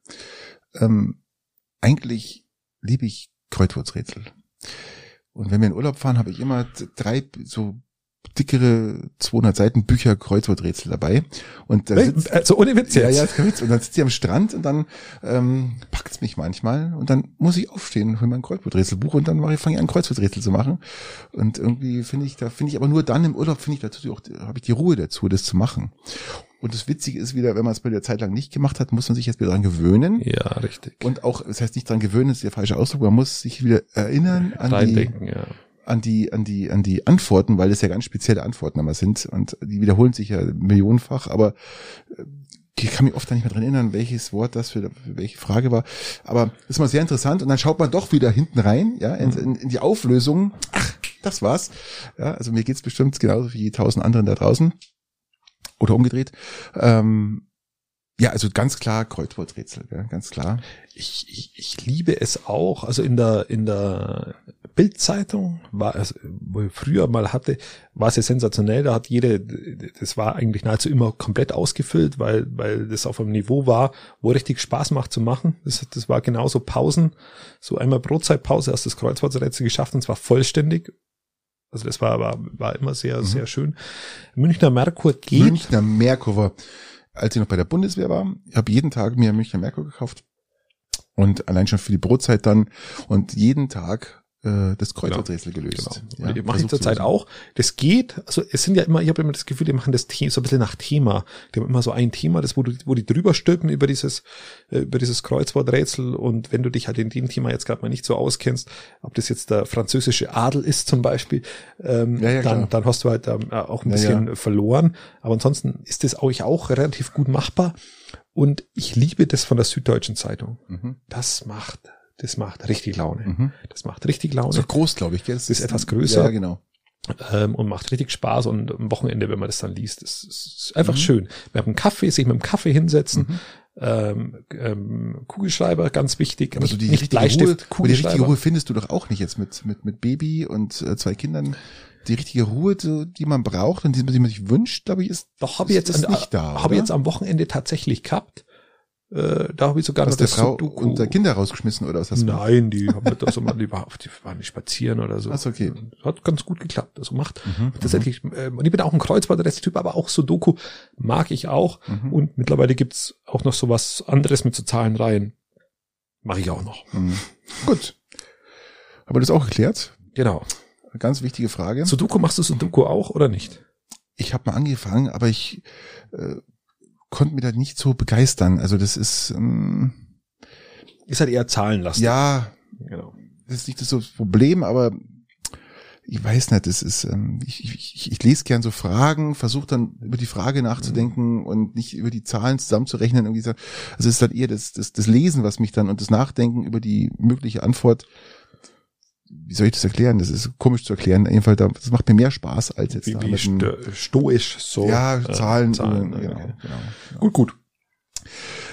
Ähm, eigentlich liebe ich Kreuzworträtsel. Und wenn wir in Urlaub fahren, habe ich immer drei so dickere 200 Seiten Bücher Kreuzworträtsel dabei. Und da sitzt, also ohne Witz jetzt. Ja, ja, ist kein Witz. Und dann sitzt sie am Strand und dann ähm, packt's mich manchmal und dann muss ich aufstehen, hol mein Kreuzworträtselbuch und dann mache ich, fange ich an Kreuzworträtsel zu machen. Und irgendwie finde ich, da finde ich aber nur dann im Urlaub finde ich dazu auch, habe ich die Ruhe dazu, das zu machen. Und das Witzige ist wieder, wenn man es bei der Zeit lang nicht gemacht hat, muss man sich jetzt wieder dran gewöhnen. Ja, richtig. Und auch, das heißt nicht dran gewöhnen, ist der falsche Ausdruck, man muss sich wieder erinnern an Reindenken, die, ja an die, an die, an die Antworten, weil es ja ganz spezielle Antworten immer sind und die wiederholen sich ja millionenfach, aber äh, ich kann mich oft nicht mehr dran erinnern, welches Wort das für, für welche Frage war. Aber das ist mal sehr interessant und dann schaut man doch wieder hinten rein, ja, in, in, in die Auflösung. Ach, das war's. Ja, also mir geht's bestimmt genauso wie tausend anderen da draußen. Oder umgedreht. Ähm, ja, also ganz klar Kreuzworträtsel, ja, ganz klar. Ich, ich, ich liebe es auch. Also in der in der Bildzeitung war es, wo ich früher mal hatte, war es ja sensationell. Da hat jede, das war eigentlich nahezu immer komplett ausgefüllt, weil weil das auf einem Niveau war, wo richtig Spaß macht zu machen. Das, das war genauso Pausen, so einmal Brotzeitpause, hast das Kreuzworträtsel geschafft und zwar vollständig. Also das war war, war immer sehr mhm. sehr schön. Münchner Merkur geht. Münchner Merkur war als ich noch bei der Bundeswehr war, ich habe jeden Tag mir Münchner Merkur gekauft und allein schon für die Brotzeit dann und jeden Tag äh, das Kreuzworträtsel genau. gelöst. Genau. Ja, mache ich zurzeit auch. Das geht, also es sind ja immer, ich habe immer das Gefühl, die machen das The so ein bisschen nach Thema. Die haben immer so ein Thema, das wo du, wo die drüber stülpen über dieses, äh, über dieses Kreuzworträtsel und wenn du dich halt in dem Thema jetzt gerade mal nicht so auskennst, ob das jetzt der französische Adel ist zum Beispiel, ähm, ja, ja, dann, dann hast du halt ähm, auch ein bisschen verloren. Aber ansonsten ist das auch, auch relativ gut machbar. Und ich liebe das von der Süddeutschen Zeitung. Mhm. Das macht das macht richtig Laune. Mhm. Das macht richtig Laune. So groß, glaube ich. Gell? Das, das ist etwas größer. Ja, genau. Ähm, und macht richtig Spaß und am Wochenende, wenn man das dann liest, das ist einfach mhm. schön. Wir haben einen Kaffee, sich mit dem Kaffee hinsetzen, mhm. ähm, ähm, Kugelschreiber, ganz wichtig. Aber so die nicht Bleistift, Ruhe, Kugelschreiber. Die richtige Ruhe findest du doch auch nicht jetzt mit, mit, mit Baby und äh, zwei Kindern die richtige Ruhe, die man braucht und die, man sich wünscht, glaube ich, ist doch habe ich jetzt an, nicht da. Habe jetzt am Wochenende tatsächlich gehabt Äh, da habe ich sogar Hast noch der das Frau Sudoku. und der Kinder rausgeschmissen oder was hast du? Nein, die [laughs] haben nicht so, die, war, die waren nicht spazieren oder so. Ach so, okay. Hat ganz gut geklappt. Also macht Mhm, tatsächlich, äh, und ich bin auch ein Kreuzworträtseltyp, aber auch Sudoku mag ich auch. Mhm. Und mittlerweile gibt's auch noch so was anderes mit so Zahlenreihen. Mache ich auch noch. Mhm. Gut. Aber das auch geklärt. Genau. Ganz wichtige Frage. Sudoku machst du Sudoku auch oder nicht? ich habe mal angefangen, aber ich äh, konnte mir da nicht so begeistern. Also das ist ähm, Ist halt eher zahlenlastig. ja, Genau. das ist nicht das so das Problem, aber ich weiß nicht, das ist, ähm, ich, ich, ich, ich lese gern so Fragen, versuche dann über die Frage nachzudenken und nicht über die Zahlen zusammenzurechnen. Irgendwie so. Also es ist dann eher das, das, das Lesen, was mich dann und das Nachdenken über die mögliche Antwort. Wie soll ich das erklären? Das ist komisch zu erklären. Jedenfalls, da- das macht mir mehr Spaß als jetzt Wie, da wie sto stoisch so. ja, äh, Zahlen, Zahlen genau, okay. genau. Gut, gut.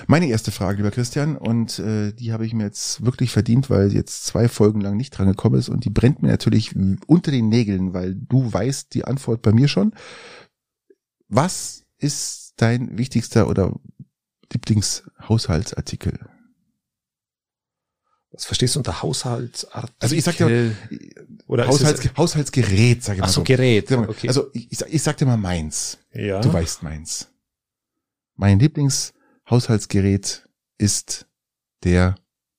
Meine erste Frage, lieber Christian, und äh, die habe ich mir jetzt wirklich verdient, weil jetzt zwei Folgen lang nicht dran gekommen ist und die brennt mir natürlich unter den Nägeln, weil du weißt die Antwort bei mir schon. Was ist dein wichtigster oder Lieblingshaushaltsartikel? Was verstehst du unter Haushaltsartikel? Also ich sag dir, oder Haushalts, es, Haushaltsgerät, sage ich mal ach so. Gerät. Okay. Also ich, ich, sag- ich sag dir mal meins. ja. Du weißt meins. Mein Lieblingshaushaltsgerät ist der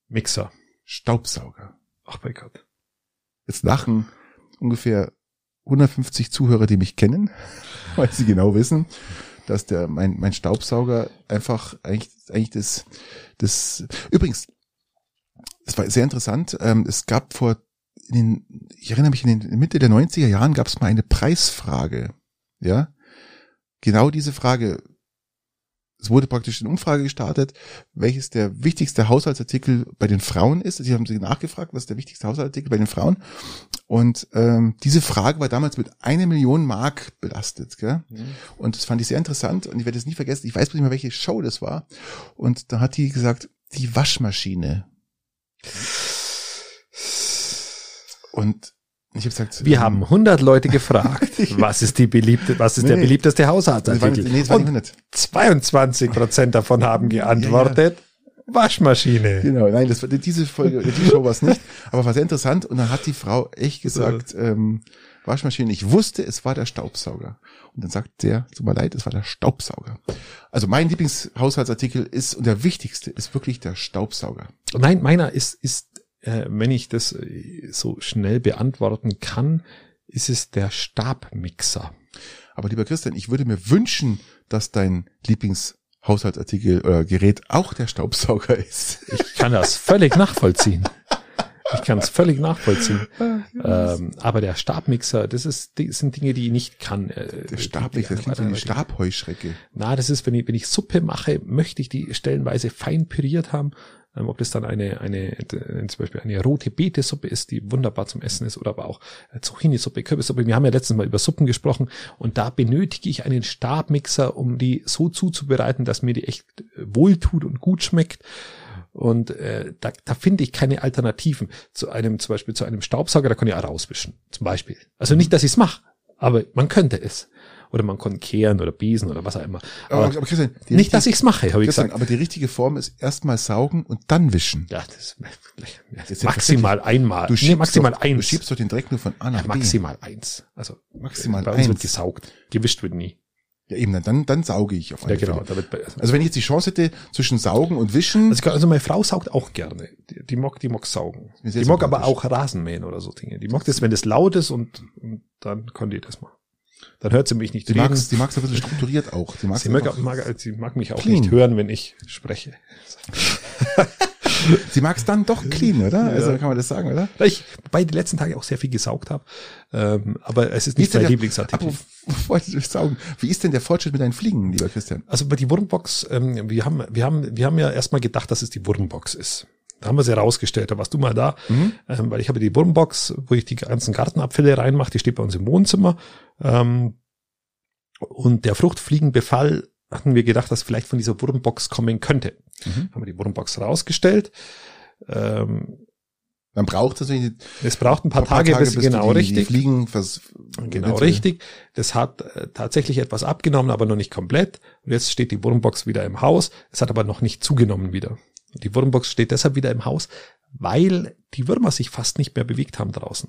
Mixer. Staubsauger. Ach mein Gott. Jetzt lachen ungefähr 150 Zuhörer, die mich kennen, [laughs] weil sie genau wissen, dass der mein mein Staubsauger einfach eigentlich eigentlich das das übrigens es war sehr interessant. Ähm, es gab vor in den ich erinnere mich in den Mitte der 90er Jahren gab es mal eine Preisfrage, ja genau diese Frage. Es wurde praktisch eine Umfrage gestartet, welches der wichtigste Haushaltsartikel bei den Frauen ist. Sie haben sie nachgefragt, was ist der wichtigste Haushaltsartikel bei den Frauen. Und ähm, diese Frage war damals mit einer Million Mark belastet. Gell? Und das fand ich sehr interessant und ich werde es nie vergessen. Ich weiß nicht mehr, welche Show das war. Und da hat die gesagt, die Waschmaschine. Und ich habe gesagt, Wir ähm, haben 100 Leute gefragt, [laughs] was ist die beliebte, was ist Nee, der nee. beliebteste nee, Haushaltsartikel? nee, es waren Und 100. 22 Prozent davon haben [laughs] geantwortet, Waschmaschine. Genau, nein, das war diese Folge, die Show war es nicht, aber war sehr interessant und dann hat die Frau echt gesagt, ähm, Waschmaschine, ich wusste, es war der Staubsauger. Und dann sagt der, tut mir leid, es war der Staubsauger. Also mein Lieblingshaushaltsartikel ist und der wichtigste ist wirklich der Staubsauger. Nein, meiner ist, ist, äh, wenn ich das äh, so schnell beantworten kann, ist es der Stabmixer. Aber lieber Christian, ich würde mir wünschen, dass dein Lieblingshaushaltsartikel oder Gerät auch der Staubsauger [laughs] ist. Ich kann das völlig nachvollziehen. Ich kann es völlig nachvollziehen. Ähm, aber der Stabmixer, das ist, das sind Dinge, die ich nicht kann. Äh, Der Stabmixer, das klingt wie eine Stabheuschrecke. Na, das ist, wenn ich, wenn ich Suppe mache, möchte ich die stellenweise fein püriert haben. Ähm, ob das dann eine, eine, äh, zum Beispiel eine rote Beete-Suppe ist, die wunderbar zum Essen ist, oder aber auch äh, Zucchini-Suppe, Kürbissuppe. Wir haben ja letztens mal über Suppen gesprochen und da benötige ich einen Stabmixer, um die so zuzubereiten, dass mir die echt wohltut und gut schmeckt. Und äh, da, da finde ich keine Alternativen zu einem, zum Beispiel zu einem Staubsauger, da kann ich auch rauswischen, zum Beispiel. Also nicht, dass ich es mache, aber man könnte es. Oder man kann kehren oder besen oder was auch immer. Aber, Aber, aber Christian, nicht, dass richtige- ich es mache, habe ich gesagt. aber die richtige Form ist erstmal saugen und dann wischen. Ja, das ist ist maximal einmal. Du nee, schiebst, maximal doch, eins. du schiebst doch den Dreck nur von A nach ja, maximal eins. Also Maximal bei uns wird eins. gesaugt. Gewischt wird nie. Ja, eben, dann, dann sauge ich auf alle Ja, genau. Fälle. Da wird bei, also, Also wenn ich jetzt die Chance hätte zwischen saugen und wischen, ich glaub, also meine Frau saugt auch gerne. Die, die mag, die mag saugen. Die mag aber auch Rasenmähen oder so Dinge. Die mag das, wenn das laut ist und, und dann kann die das machen. Dann hört sie mich nicht die reden. mag's, die mag's ein bisschen strukturiert auch. Die mag's Sie mag, mag, sie mag mich auch Clean. nicht hören, wenn ich spreche. [laughs] sie mag's dann doch clean, oder? Also kann man das sagen, oder? Weil ich bei die letzten Tage auch sehr viel gesaugt habe. Ähm, aber es ist nicht mein Lieblingsartikel. [laughs] Saugen. Wie ist denn der Fortschritt mit deinen Fliegen, lieber Christian? Also bei die Wurmbox, ähm, wir haben, wir haben, wir haben ja erstmal gedacht, dass es die Wurmbox ist. Da haben wir sie herausgestellt, da warst du mal da, Mhm. ähm, weil ich habe die Wurmbox, wo ich die ganzen Gartenabfälle reinmache, die steht bei uns im Wohnzimmer. Ähm, und der Fruchtfliegenbefall hatten wir gedacht, dass vielleicht von dieser Wurmbox kommen könnte. Mhm. Haben wir die Wurmbox rausgestellt. Ähm, Dann braucht es natürlich. Es braucht ein paar, paar Tage, Tage, bis, bis genau die, richtig. Die Fliegen vers genau richtig. Das hat äh, tatsächlich etwas abgenommen, aber noch nicht komplett. Und jetzt steht die Wurmbox wieder im Haus. Es hat aber noch nicht zugenommen wieder. Die Wurmbox steht deshalb wieder im Haus, weil die Würmer sich fast nicht mehr bewegt haben draußen.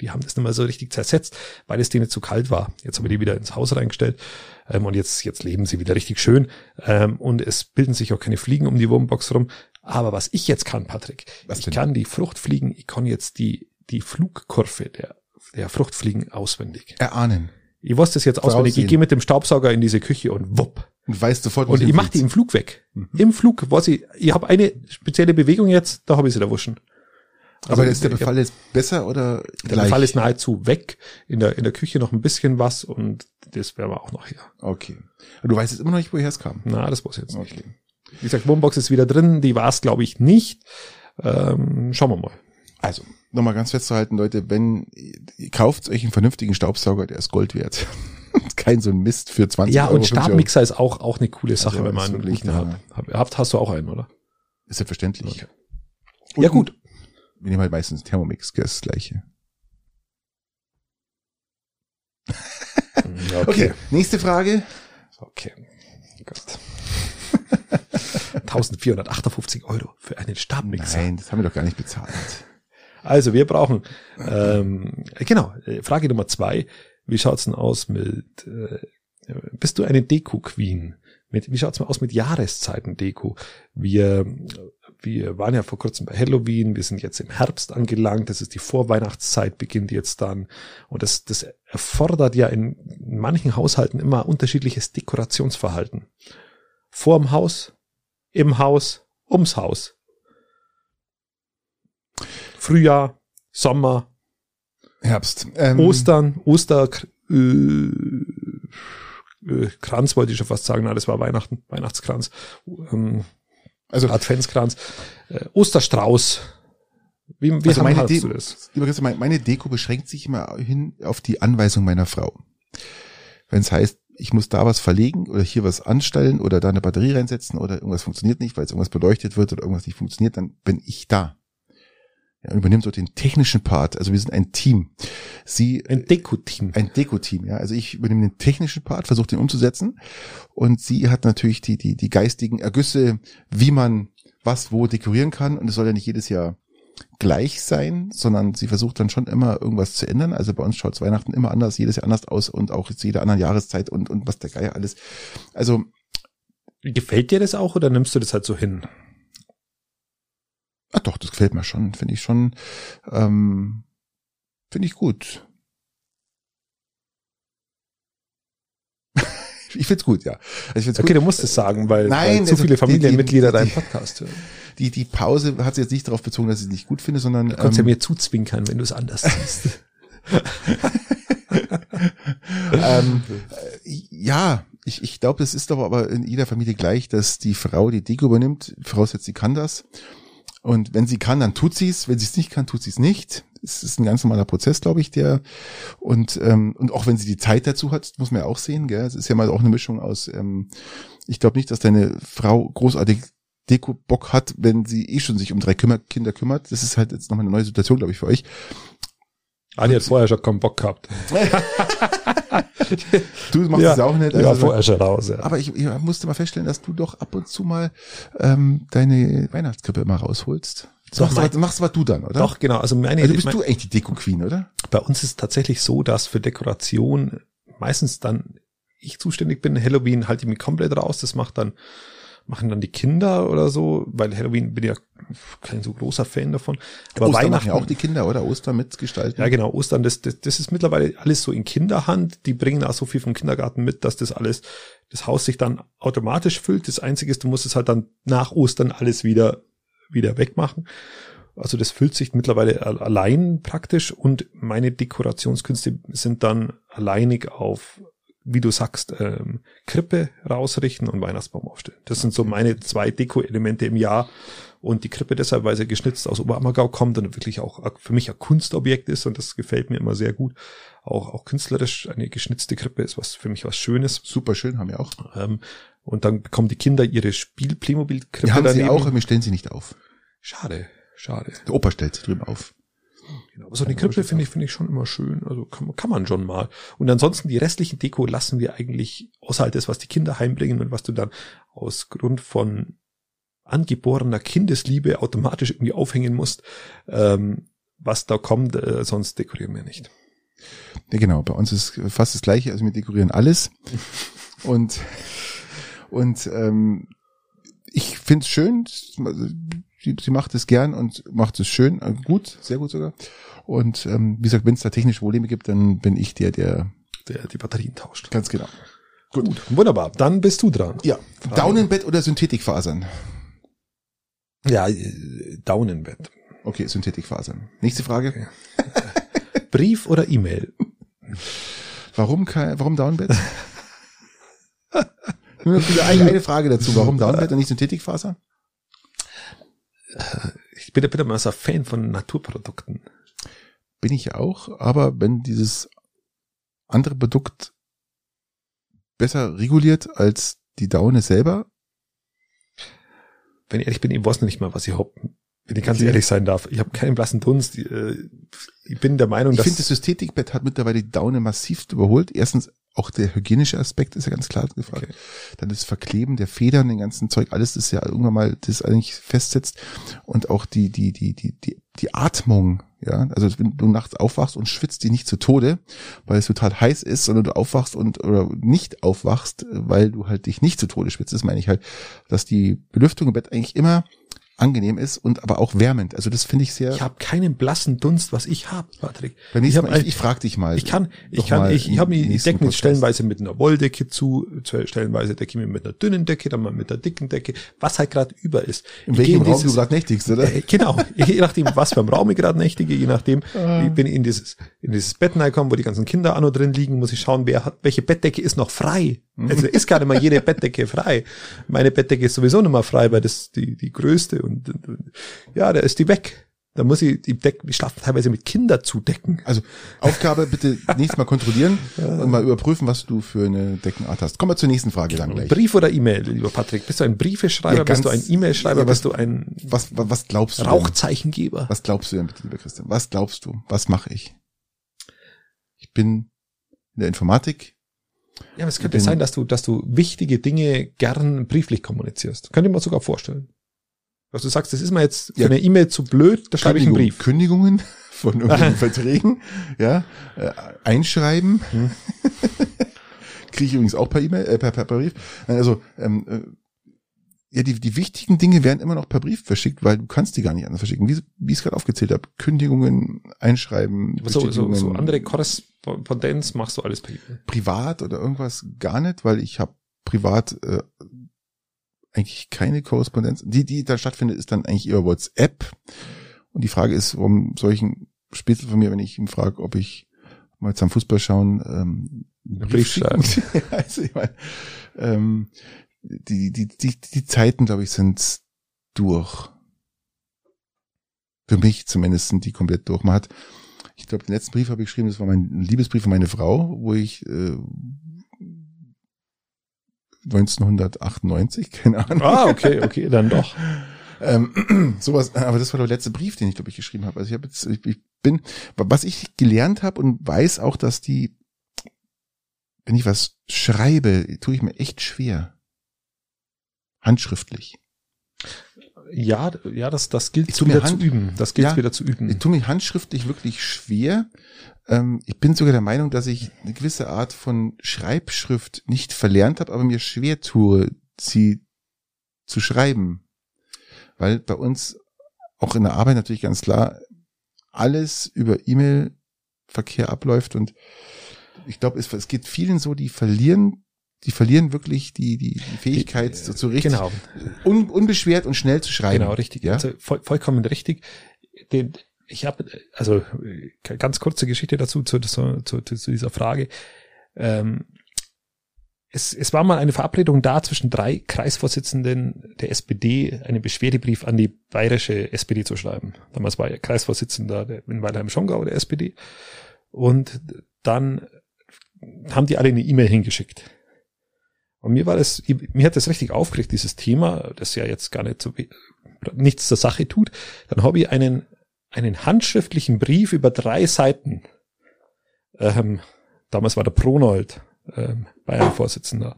Die haben das nicht mehr so richtig zersetzt, weil es denen zu kalt war. Jetzt haben wir die wieder ins Haus reingestellt ähm, und jetzt, jetzt leben sie wieder richtig schön. Ähm, und es bilden sich auch keine Fliegen um die Wurmbox rum. Aber was ich jetzt kann, Patrick, was ich denn? kann die Fruchtfliegen, ich kann jetzt die, die Flugkurve der, der Fruchtfliegen auswendig. Erahnen. Ich wusste das jetzt auswendig. Ich gehe mit dem Staubsauger in diese Küche und wupp. Und weißt sofort, Und ich mache die im Flug weg. Mhm. Im Flug, was ich, ich habe eine spezielle Bewegung jetzt, da habe ich sie da wuschen. Also Aber ist der Befall jetzt besser oder Der gleich? Befall ist nahezu weg. In der, in der Küche noch ein bisschen was und das werden wir auch noch hier. Okay. Du weißt jetzt immer noch nicht, woher es kam. Na, das weiß ich jetzt nicht. Okay. Wie gesagt, Wohnbox ist wieder drin, die war es, glaube ich, nicht. Ähm, schauen wir mal. Also, nochmal ganz festzuhalten, Leute, wenn ihr kauft euch einen vernünftigen Staubsauger, der ist Gold wert. [laughs] Kein so ein Mist für 20 ja, Euro. Ja, und Stabmixer ist auch, auch eine coole Sache, also, wenn man einen guten hat. Habt, hast du auch einen, oder? Ist selbstverständlich. Okay. Ja, gut. Wir nehmen halt meistens Thermomix, das gleiche. [laughs] okay. okay, nächste Frage. Okay. Gott. [laughs] 1458 Euro für einen Stabmixer. Nein, das haben wir doch gar nicht bezahlt. Also wir brauchen, ähm, genau, äh, Frage Nummer zwei. Wie schaut's denn aus mit, äh, bist du eine Deko-Queen? Mit, wie schaut's mal aus mit Jahreszeiten-Deko? Wir, wir waren ja vor kurzem bei Halloween, wir sind jetzt im Herbst angelangt, das ist die Vorweihnachtszeit, beginnt jetzt dann. Und das, das erfordert ja in manchen Haushalten immer unterschiedliches Dekorationsverhalten. Vorm Haus, im Haus, ums Haus. Frühjahr, Sommer, Herbst, ähm, Ostern, Oster, äh, äh, Kranz wollte ich schon fast sagen, na, das war Weihnachten, Weihnachtskranz, ähm, also Adventskranz, äh, Osterstrauß. Wie, wie also meine du das? Lieber Christian, meine Deko beschränkt sich immer hin auf die Anweisung meiner Frau. Wenn es heißt, ich muss da was verlegen oder hier was anstellen oder da eine Batterie reinsetzen oder irgendwas funktioniert nicht, weil es irgendwas beleuchtet wird oder irgendwas nicht funktioniert, dann bin ich da. Ja, übernimmt so den technischen Part. Also wir sind ein Team. Sie ein Deko-Team. Ein Deko-Team. Ja, also ich übernehme den technischen Part, versuche den umzusetzen und sie hat natürlich die die die geistigen Ergüsse, wie man was wo dekorieren kann und es soll ja nicht jedes Jahr gleich sein, sondern sie versucht dann schon immer irgendwas zu ändern. Also bei uns schaut Weihnachten immer anders, jedes Jahr anders aus und auch zu jeder anderen Jahreszeit und, und was der Geier alles. Also. Gefällt dir das auch oder nimmst du das halt so hin? Ah doch, das gefällt mir schon. Finde ich schon, ähm, finde ich gut. [laughs] ich find's gut, ja. Also ich find's okay, gut. du musst es sagen, weil, Nein, weil zu also viele Familienmitglieder deinen Podcast hören die, die Pause hat sie jetzt nicht darauf bezogen, dass ich es nicht gut finde, sondern. Du kannst ähm, ja mir zuzwinkern, wenn du es anders siehst. [laughs] ähm, äh, ja, ich, ich glaube, das ist doch aber in jeder Familie gleich, dass die Frau die Deko übernimmt, voraussetzt, sie kann das. Und wenn sie kann, dann tut sie es. Wenn sie es nicht kann, tut sie es nicht. Es ist ein ganz normaler Prozess, glaube ich, der und ähm, und auch wenn sie die Zeit dazu hat, muss man ja auch sehen. Gell? Es ist ja mal auch eine Mischung aus. Ähm, ich glaube nicht, dass deine Frau großartig Deko-Bock hat, wenn sie eh schon sich um drei Kinder kümmert. Das ist halt jetzt nochmal eine neue Situation, glaube ich, für euch. Adi hat vorher schon keinen Bock gehabt. [laughs] du machst ja, es auch nicht. Also, ja, vorher schon raus. Ja. Aber ich, ich musste mal feststellen, dass du doch ab und zu mal ähm, deine Weihnachtskrippe immer rausholst. Das machst, mein, du, machst aber du dann, oder? Doch, genau. Also meine, also bist mein, du echt die Deko-Queen, oder? Bei uns ist tatsächlich so, dass für Dekoration meistens dann ich zuständig bin. Halloween halte ich mich komplett raus. Das macht dann machen dann die Kinder oder so, weil Halloween bin ja kein so großer Fan davon. Aber Ostern Weihnachten machen ja auch die Kinder, oder? Ostern mitgestalten. Ja, genau. Ostern, das, das, das ist mittlerweile alles so in Kinderhand. Die bringen auch so viel vom Kindergarten mit, dass das alles, das Haus sich dann automatisch füllt. Das Einzige ist, du musst es halt dann nach Ostern alles wieder, wieder wegmachen. Also das füllt sich mittlerweile allein praktisch und meine Dekorationskünste sind dann alleinig auf wie du sagst, ähm, Krippe rausrichten und Weihnachtsbaum aufstellen. Das sind so meine zwei Deko-Elemente im Jahr. Und die Krippe deshalb, weil sie geschnitzt aus Oberammergau kommt und wirklich auch für mich ein Kunstobjekt ist und das gefällt mir immer sehr gut. Auch, auch künstlerisch eine geschnitzte Krippe ist was für mich was Schönes. Super schön, haben wir auch. Ähm, und dann bekommen die Kinder ihre Spiel-Playmobil-Krippe haben daneben. sie auch, aber wir stellen sie nicht auf. Schade. Schade. Der Opa stellt sich drüben auf. Genau. Aber so eine Krippe finde ich, finde ich schon immer schön. Also kann, kann man schon mal. Und ansonsten die restlichen Deko lassen wir eigentlich außerhalb des, was die Kinder heimbringen und was du dann aus Grund von angeborener Kindesliebe automatisch irgendwie aufhängen musst. Ähm, was da kommt, äh, sonst dekorieren wir nicht. Ja, genau. Bei uns ist fast das Gleiche. Also wir dekorieren alles. [laughs] und, und, ähm, ich finde es schön. Sie, sie macht es gern und macht es schön, äh, gut, sehr gut sogar. Und ähm, wie gesagt, wenn es da technische Probleme gibt, dann bin ich der, der der die Batterien tauscht. Ganz genau. Gut. Gut. Wunderbar. Dann bist du dran. Ja. Daunenbett oder Synthetikfasern? Ja, äh, Daunenbett. Okay, Synthetikfasern. Nächste Frage. Okay. [laughs] Brief oder E-Mail? Warum kein, warum Downbed? [laughs] Nur eine, eine Frage dazu. Warum Downbed und nicht Synthetikfaser? Ich bin, bin immer so ein Fan von Naturprodukten. Bin ich auch, aber wenn dieses andere Produkt besser reguliert als die Daune selber. Wenn ich ehrlich bin, ich weiß noch nicht mal, was ich hab, wenn ich ganz okay. ehrlich sein darf. Ich habe keinen blassen Dunst. Äh, ich bin der Meinung, ich dass... Ich finde, das Synthetikbett hat mittlerweile die Daune massiv überholt. Erstens, auch der hygienische Aspekt ist ja ganz klar gefragt. Okay. Dann das Verkleben der Federn, den ganzen Zeug, alles ist ja irgendwann mal, das eigentlich festsetzt. Und auch die, die, die, die, die, die Atmung, ja. Also wenn du nachts aufwachst und schwitzt die nicht zu Tode, weil es total heiß ist, sondern du aufwachst und oder nicht aufwachst, weil du halt dich nicht zu Tode schwitzt, das meine ich halt, dass die Belüftung im Bett eigentlich immer angenehm ist und aber auch wärmend. Also das finde ich sehr. Ich habe keinen blassen Dunst, was ich habe, Patrick. Beim nächsten ich, Mal, ich, ich frag dich mal. Ich kann, ich kann, ich, ich habe mir, ich decke mich stellenweise mit einer Wolldecke zu, stellenweise decke ich mir mit einer dünnen Decke, dann mal mit einer dicken Decke, was halt gerade über ist. In ich welchem Raum dieses, du gerade nächtigst, oder? Äh, genau, [laughs] je nachdem, was für ein Raum ich gerade nächtige, je nachdem, ah. ich bin in dieses, in dieses Bett reingekommen, wo die ganzen Kinder auch noch drin liegen, muss ich schauen, wer hat, welche Bettdecke ist noch frei. Also ist gerade mal jede Bettdecke frei. Meine Bettdecke ist sowieso nicht mehr frei, weil das die, die größte und, und ja, da ist die weg. Da muss ich die Deck, ich schlafe teilweise mit Kinder zudecken. Also Aufgabe bitte nächstes Mal kontrollieren [laughs] ja. und mal überprüfen, was du für eine Deckenart hast. Kommen wir zur nächsten Frage dann gleich. Brief oder E-Mail, lieber Patrick? Bist du ein Briefeschreiber? Ja, bist du ein E-Mail-Schreiber? Ja, bist du ein was, was, glaubst du Rauchzeichengeber? Was glaubst du denn bitte, lieber Christian? Was glaubst du? Was mache ich? Ich bin in der Informatik. Ja, aber es könnte sein, dass du, dass du wichtige Dinge gern brieflich kommunizierst. Könnte mir sogar vorstellen. Was du sagst, das ist mir jetzt für ja. eine E-Mail zu blöd, da schreibe ich einen Brief. Kündigungen [laughs] von irgendwelchen [laughs] Verträgen, ja, äh, einschreiben. Hm. [laughs] Kriege ich übrigens auch per E-Mail, äh, per, per, per Brief. Also, ähm, äh, ja, die, die wichtigen Dinge werden immer noch per Brief verschickt, weil du kannst die gar nicht anders verschicken. Wie, wie ich es gerade aufgezählt habe. Kündigungen, Einschreiben, so, so, so andere Korrespondenz machst du alles per E-Mail. Privat oder irgendwas gar nicht, weil ich habe privat äh, eigentlich keine Korrespondenz. Die, die da stattfindet, ist dann eigentlich über WhatsApp. Und die Frage ist, warum solchen Spätzle von mir, wenn ich ihn frage, ob ich mal zum Fußball schauen, ähm, Brief schreiben. [laughs] also ich meine, ähm, die, die, die, die Zeiten, glaube ich, sind durch. Für mich zumindest sind die komplett durch. Man hat, ich glaube, den letzten Brief habe ich geschrieben, das war mein Liebesbrief von meine Frau, wo ich äh, 1998, keine Ahnung. Ah, okay, okay, dann doch. [laughs] ähm, [clears throat] sowas, aber das war der letzte Brief, den ich glaube ich geschrieben habe. Also ich habe jetzt, ich, ich bin, was ich gelernt habe und weiß auch, dass die, wenn ich was schreibe, tue ich mir echt schwer. Handschriftlich. Ja, ja, das, das gilt wieder Hand, zu üben. Das gilt ja, wieder zu üben. Ich tue mir handschriftlich wirklich schwer. Ähm, ich bin sogar der Meinung, dass ich eine gewisse Art von Schreibschrift nicht verlernt habe, aber mir schwer tue, sie zu schreiben. Weil bei uns auch in der Arbeit natürlich ganz klar alles über E-Mail-Verkehr abläuft und ich glaube, es, es geht vielen so, die verlieren die verlieren wirklich die, die, die Fähigkeit, so, so richtig genau. un, unbeschwert und schnell zu schreiben. Genau, richtig. Ja? Also voll, vollkommen richtig. Den, ich habe, also ganz kurze Geschichte dazu, zu, zu, zu, zu dieser Frage. Ähm, es, es war mal eine Verabredung da zwischen drei Kreisvorsitzenden der SPD, einen Beschwerdebrief an die bayerische SPD zu schreiben. Damals war er Kreisvorsitzender in Weilheim-Schongau der SPD. Und dann haben die alle eine E-Mail hingeschickt. Und mir war das, mir hat das richtig aufgeregt, dieses Thema, das ja jetzt gar nicht so nichts zur Sache tut, dann habe ich einen, einen handschriftlichen Brief über drei Seiten. Ähm, damals war der Pronold, ähm, Bayern-Vorsitzender.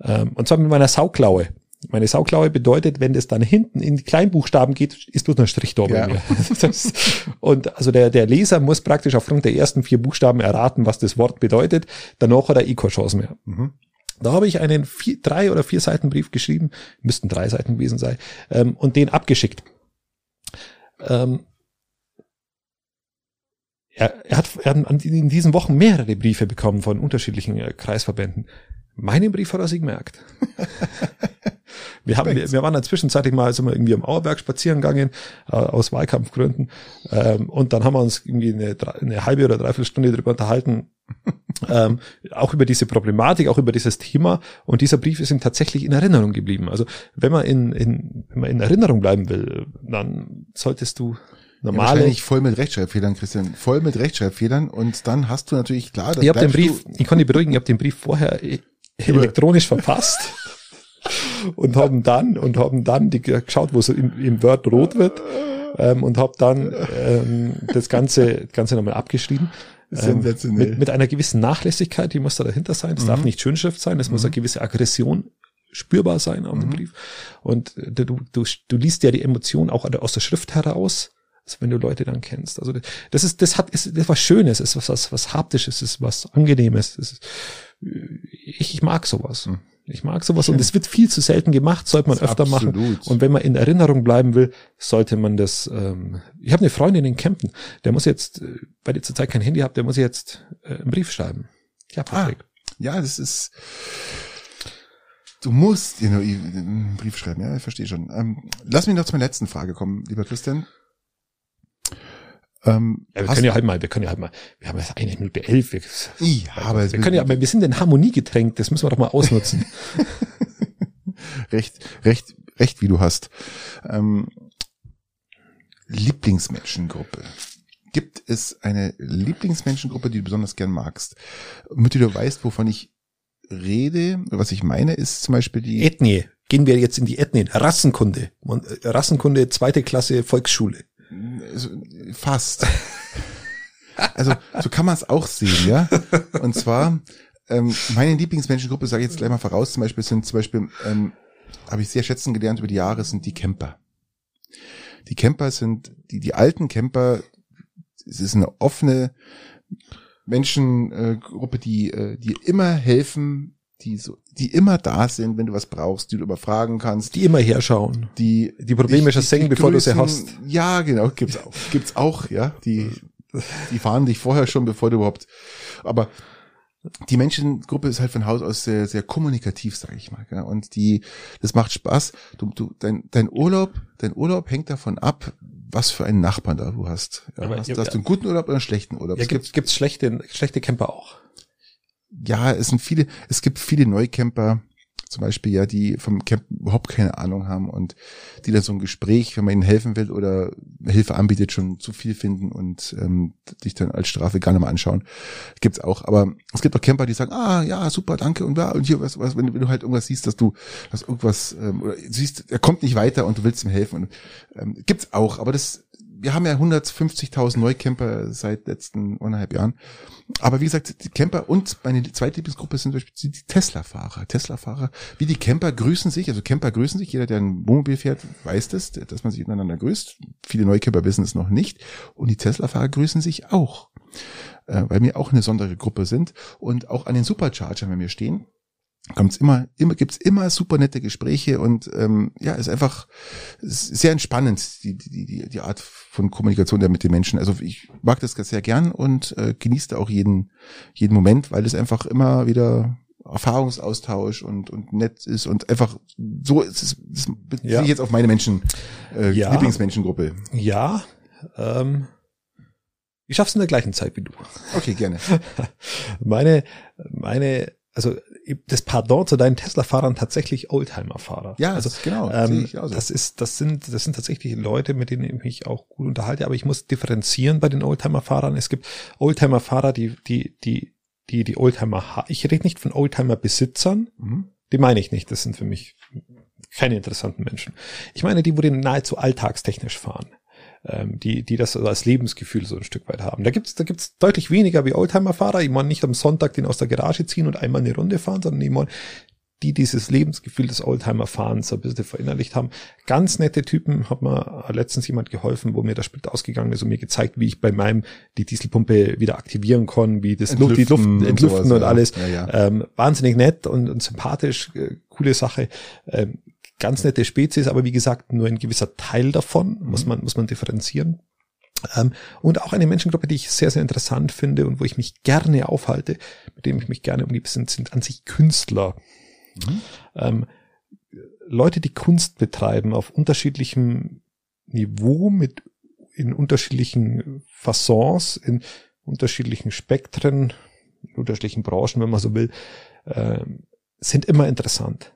Ähm, und zwar mit meiner Sauklaue. Meine Sauklaue bedeutet, wenn das dann hinten in die Kleinbuchstaben geht, ist bloß ein Strich da bei ja. mir. [laughs] Das, und also der, der Leser muss praktisch aufgrund der ersten vier Buchstaben erraten, was das Wort bedeutet. Danach hat er eh keine Chance mehr. Mhm. Da habe ich einen vier, drei oder vier Seiten Brief geschrieben, müssten drei Seiten gewesen sein, ähm, und den abgeschickt. Ähm, er, er, hat, er hat in diesen Wochen mehrere Briefe bekommen von unterschiedlichen äh, Kreisverbänden. Meinen Brief hat er sich gemerkt. [laughs] wir haben, wir, wir waren dann zwischenzeitlich mal, sind wir irgendwie am Auerberg spazieren gegangen, äh, aus Wahlkampfgründen. Ähm, und dann haben wir uns irgendwie eine, eine halbe oder dreiviertel Stunde darüber unterhalten, ähm, auch über diese Problematik, auch über dieses Thema. Und dieser Brief ist ihm tatsächlich in Erinnerung geblieben. Also wenn man in, in, wenn man in Erinnerung bleiben will, dann solltest du normale. Ja, wahrscheinlich voll mit Rechtschreibfehlern, Christian. Voll mit Rechtschreibfehlern. Und dann hast du natürlich klar, ich habe den Brief, ich kann dich beruhigen, ich habe den Brief vorher [laughs] elektronisch verfasst [laughs] und haben dann und haben dann die, geschaut, wo es im, im Word rot wird ähm, und habe dann ähm, das ganze das ganze nochmal abgeschrieben. Ähm, mit, mit einer gewissen Nachlässigkeit, die muss da dahinter sein. Es mhm. darf nicht Schönschrift sein, es mhm. muss eine gewisse Aggression spürbar sein auf dem mhm. Brief. Und äh, du, du, du liest ja die Emotion auch aus der Schrift heraus. Also wenn du Leute dann kennst. Also das ist, das hat, ist, das ist was Schönes, ist was, was, was haptisches, ist was angenehmes. Ist, ich, ich mag sowas. Hm. Ich mag sowas Schön. und es wird viel zu selten gemacht, sollte man öfter absolut. machen. Und wenn man in Erinnerung bleiben will, sollte man das. Ähm, ich habe eine Freundin in Kempten, der muss jetzt, äh, weil ihr zurzeit kein Handy habt, der muss jetzt äh, einen Brief schreiben. Ja, Patrick. Ah, ja, das ist. Du musst you know, einen Brief schreiben, ja, ich verstehe schon. Ähm, lass mich noch zu meiner letzten Frage kommen, lieber Christian. Ähm, ja, wir können ja halt mal, wir können ja halt mal, wir haben jetzt eine Minute elf. Wir, ja, aber wir können ja, aber wir sind in Harmonie getränkt, das müssen wir doch mal ausnutzen. [laughs] recht, recht, recht, wie du hast. Ähm, Lieblingsmenschengruppe. Gibt es eine Lieblingsmenschengruppe, die du besonders gern magst? Mit der du weißt, wovon ich rede, was ich meine, ist zum Beispiel die Ethnie. Gehen wir jetzt in die Ethnien. Rassenkunde. Rassenkunde, zweite Klasse Volksschule. Fast. Also so kann man es auch sehen, ja. Und zwar ähm, meine Lieblingsmenschengruppe, sage ich jetzt gleich mal voraus, zum Beispiel sind zum Beispiel ähm, habe ich sehr schätzen gelernt über die Jahre, sind die Camper. Die Camper sind die die alten Camper. Es ist eine offene Menschengruppe, die äh, die immer helfen, die so, die immer da sind, wenn du was brauchst, die du überfragen kannst. Die immer herschauen. Die, die Probleme schon senken, bevor grüßen, du sie hast. Ja, genau, gibt's auch. [laughs] Gibt's auch, ja. Die, die fahren dich vorher schon, bevor du überhaupt, aber die Menschengruppe ist halt von Haus aus sehr, sehr kommunikativ, sage ich mal. Gell? Und die, das macht Spaß. Du, du, dein, dein Urlaub, dein Urlaub hängt davon ab, was für einen Nachbarn da du hast. Ja, hast, ja, hast du einen guten Urlaub oder einen schlechten Urlaub? Ja, gibt, gibt's schlechte, schlechte Camper auch ja, es sind viele, es gibt viele Neucamper, zum Beispiel ja, die vom Campen überhaupt keine Ahnung haben und die dann so ein Gespräch, wenn man ihnen helfen will oder Hilfe anbietet, schon zu viel finden und ähm, dich dann als Strafe gar nicht mal anschauen. Gibt's auch. Aber es gibt auch Camper, die sagen, ah ja, super, danke und ja, und hier was, was wenn, wenn du halt irgendwas siehst, dass du, dass irgendwas, ähm, oder siehst, er kommt nicht weiter und du willst ihm helfen. Und, ähm, gibt's auch, aber das wir haben ja 150.000 Neucamper seit letzten eineinhalb Jahren. Aber wie gesagt, die Camper und meine zweite Lieblingsgruppe sind zum Beispiel die Tesla-Fahrer. Tesla-Fahrer, wie die Camper grüßen sich, also Camper grüßen sich, jeder, der ein Wohnmobil fährt, weiß das, dass man sich miteinander grüßt. Viele Neucamper wissen es noch nicht. Und die Tesla-Fahrer grüßen sich auch, äh, weil wir auch eine besondere Gruppe sind. Und auch an den Superchargern, wenn wir stehen, kommt's immer, immer gibt's immer super nette Gespräche und ähm, ja, ist einfach ist sehr entspannend die, die die die Art von Kommunikation der mit den Menschen. Also ich mag das sehr gern und äh, genieße auch jeden jeden Moment, weil es einfach immer wieder Erfahrungsaustausch und und nett ist und einfach so ist es das beziehe ja. ich jetzt auf meine Menschen äh, ja. Lieblingsmenschengruppe. Ja, ähm, ich schaff's in der gleichen Zeit wie du. Okay, gerne. [laughs] meine meine also das Pardon zu deinen Tesla-Fahrern tatsächlich Oldtimer-Fahrer. Ja, also genau. Ähm, das ist, das sind, das sind tatsächlich Leute, mit denen ich mich auch gut unterhalte. Aber ich muss differenzieren bei den Oldtimer-Fahrern. Es gibt Oldtimer-Fahrer, die, die, die, die, die Oldtimer. Ich rede nicht von Oldtimer-Besitzern. Mhm. Die meine ich nicht. Das sind für mich keine interessanten Menschen. Ich meine die, wo den nahezu alltagstechnisch fahren ähm, die, die das als Lebensgefühl so ein Stück weit haben. Da gibt's da gibt's deutlich weniger wie Oldtimer-Fahrer. Ich meine nicht am Sonntag den aus der Garage ziehen und einmal eine Runde fahren, sondern ich meine, die dieses Lebensgefühl des Oldtimer-Fahrens ein bisschen verinnerlicht haben. Ganz nette Typen, hat mir letztens jemand geholfen, wo mir der Sprit ausgegangen ist und mir gezeigt, wie ich bei meinem die Dieselpumpe wieder aktivieren kann, wie das entlüften die Luft entlüften und, sowas, und alles. Ja, ja. Ähm, wahnsinnig nett und, und sympathisch, äh, coole Sache. Ähm, ganz nette Spezies, aber wie gesagt, nur ein gewisser Teil davon mhm. muss man, muss man differenzieren. Ähm, und auch eine Menschengruppe, die ich sehr, sehr interessant finde und wo ich mich gerne aufhalte, mit dem ich mich gerne umgebe, sind, sind an sich Künstler. Mhm. Ähm, Leute, die Kunst betreiben auf unterschiedlichem Niveau, mit in unterschiedlichen Fassons, in unterschiedlichen Spektren, in unterschiedlichen Branchen, wenn man so will, äh, sind immer interessant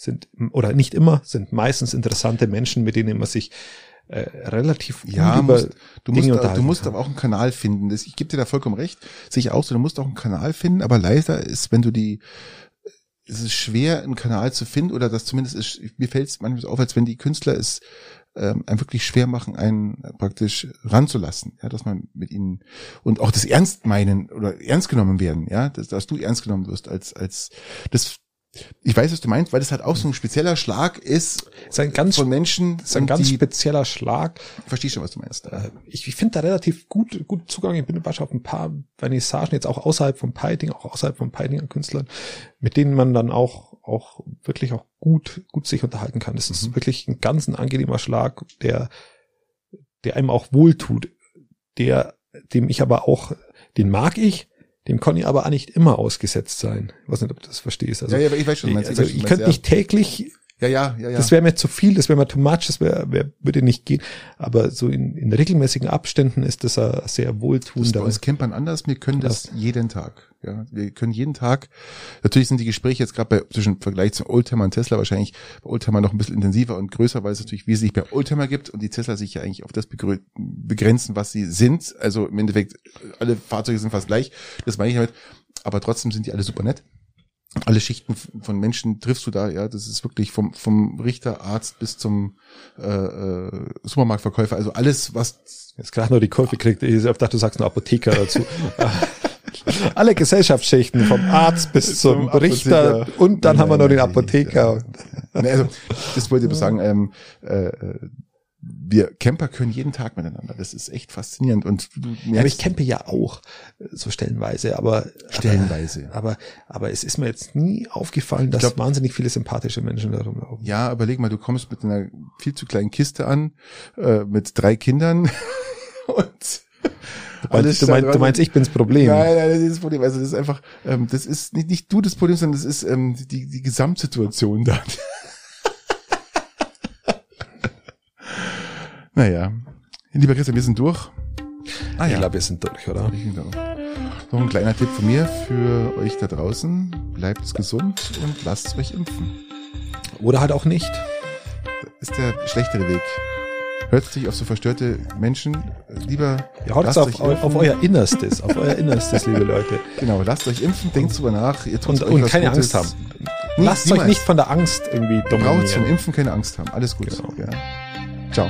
sind, oder nicht immer, sind meistens interessante Menschen, mit denen man sich äh, relativ gut ja, über musst, du Dinge musst, du musst aber auch einen Kanal finden. Das, ich gebe dir da vollkommen recht, sehe ich auch so, du musst auch einen Kanal finden, aber leider ist, wenn du die es ist schwer, einen Kanal zu finden oder das zumindest ist, mir fällt es manchmal auf, als wenn die Künstler es ähm, einem wirklich schwer machen, einen praktisch ranzulassen, ja, dass man mit ihnen und auch das Ernst meinen oder ernst genommen werden, ja, dass, dass du ernst genommen wirst als als das ich weiß, was du meinst, weil das halt auch so ein spezieller Schlag ist, ist ein ganz, von Menschen. Ist ein ganz spezieller Schlag. Verstehst schon, was du meinst. Äh, ich, ich finde da relativ gut, gut Zugang. Ich bin beispielsweise auf ein paar Vernissagen, jetzt auch außerhalb von Piting, auch außerhalb von Piting Künstlern, mit denen man dann auch, auch wirklich auch gut, gut sich unterhalten kann. Das ist mhm. wirklich ein ganz ein angenehmer Schlag, der, der einem auch wohltut, der, dem ich aber auch, den mag ich, dem kann ich aber auch nicht immer ausgesetzt sein. Ich weiß nicht, ob du das verstehst. Also, ja, ja, aber ich weiß schon, ich, also, ich, ich könnte nicht täglich ja, ja, ja, ja. Das wäre mir zu viel, das wäre mir too much, das wäre, wär, würde nicht gehen. Aber so in, in regelmäßigen Abständen ist das ein sehr wohltuender. Das bei uns Campern anders, wir können das, das jeden Tag. Ja, wir können jeden Tag, natürlich sind die Gespräche jetzt gerade bei zwischen Vergleich zu Oldtimer und Tesla wahrscheinlich bei Oldtimer noch ein bisschen intensiver und größer, weil es natürlich wesentlich bei Oldtimer gibt und die Tesla sich ja eigentlich auf das begrenzen, was sie sind. Also im Endeffekt, alle Fahrzeuge sind fast gleich. Das meine ich damit. Aber trotzdem sind die alle super nett alle Schichten von Menschen triffst du da, ja, das ist wirklich vom, vom Richter, Arzt bis zum äh, äh, Supermarktverkäufer, also alles, was jetzt gerade nur die Kurve kriegt, ich dachte, du sagst nur Apotheker dazu. [laughs] alle Gesellschaftsschichten, vom Arzt bis zum, zum Richter und dann nein, haben wir noch den Apotheker. Nein, also, das wollte ich sagen, ähm, äh, äh wir Camper können jeden Tag miteinander. Das ist echt faszinierend. Und du merkst, ja, aber ich campe ja auch so stellenweise, aber stellenweise. Aber, aber, aber es ist mir jetzt nie aufgefallen, dass glaub, wahnsinnig viele sympathische Menschen da rumlaufen. Ja, überleg mal, du kommst mit einer viel zu kleinen Kiste an, äh, mit drei Kindern [laughs] und alles du, meinst, du meinst, ich bin's Problem. Nein, nein, das ist das Problem. Also das ist einfach, ähm, das ist nicht, nicht du das Problem, sondern das ist ähm, die, die Gesamtsituation da. Naja. Lieber Christian, wir sind durch. Ah, ich ja. glaube, wir sind durch, oder? Noch ein kleiner Tipp von mir für euch da draußen. Bleibt gesund und lasst euch impfen. Oder halt auch nicht. Das ist der schlechtere Weg. Hört sich auf so verstörte Menschen lieber. Ja, haut auf, auf euer Innerstes, auf euer Innerstes, liebe Leute. [laughs] Genau, lasst euch impfen, denkt drüber nach. Ihr tut und, und keine Gutes. Angst haben. Lasst niemals. euch nicht von der Angst irgendwie dominieren. Braucht zum Impfen keine Angst haben. Alles gut. Genau. Ja. Ciao.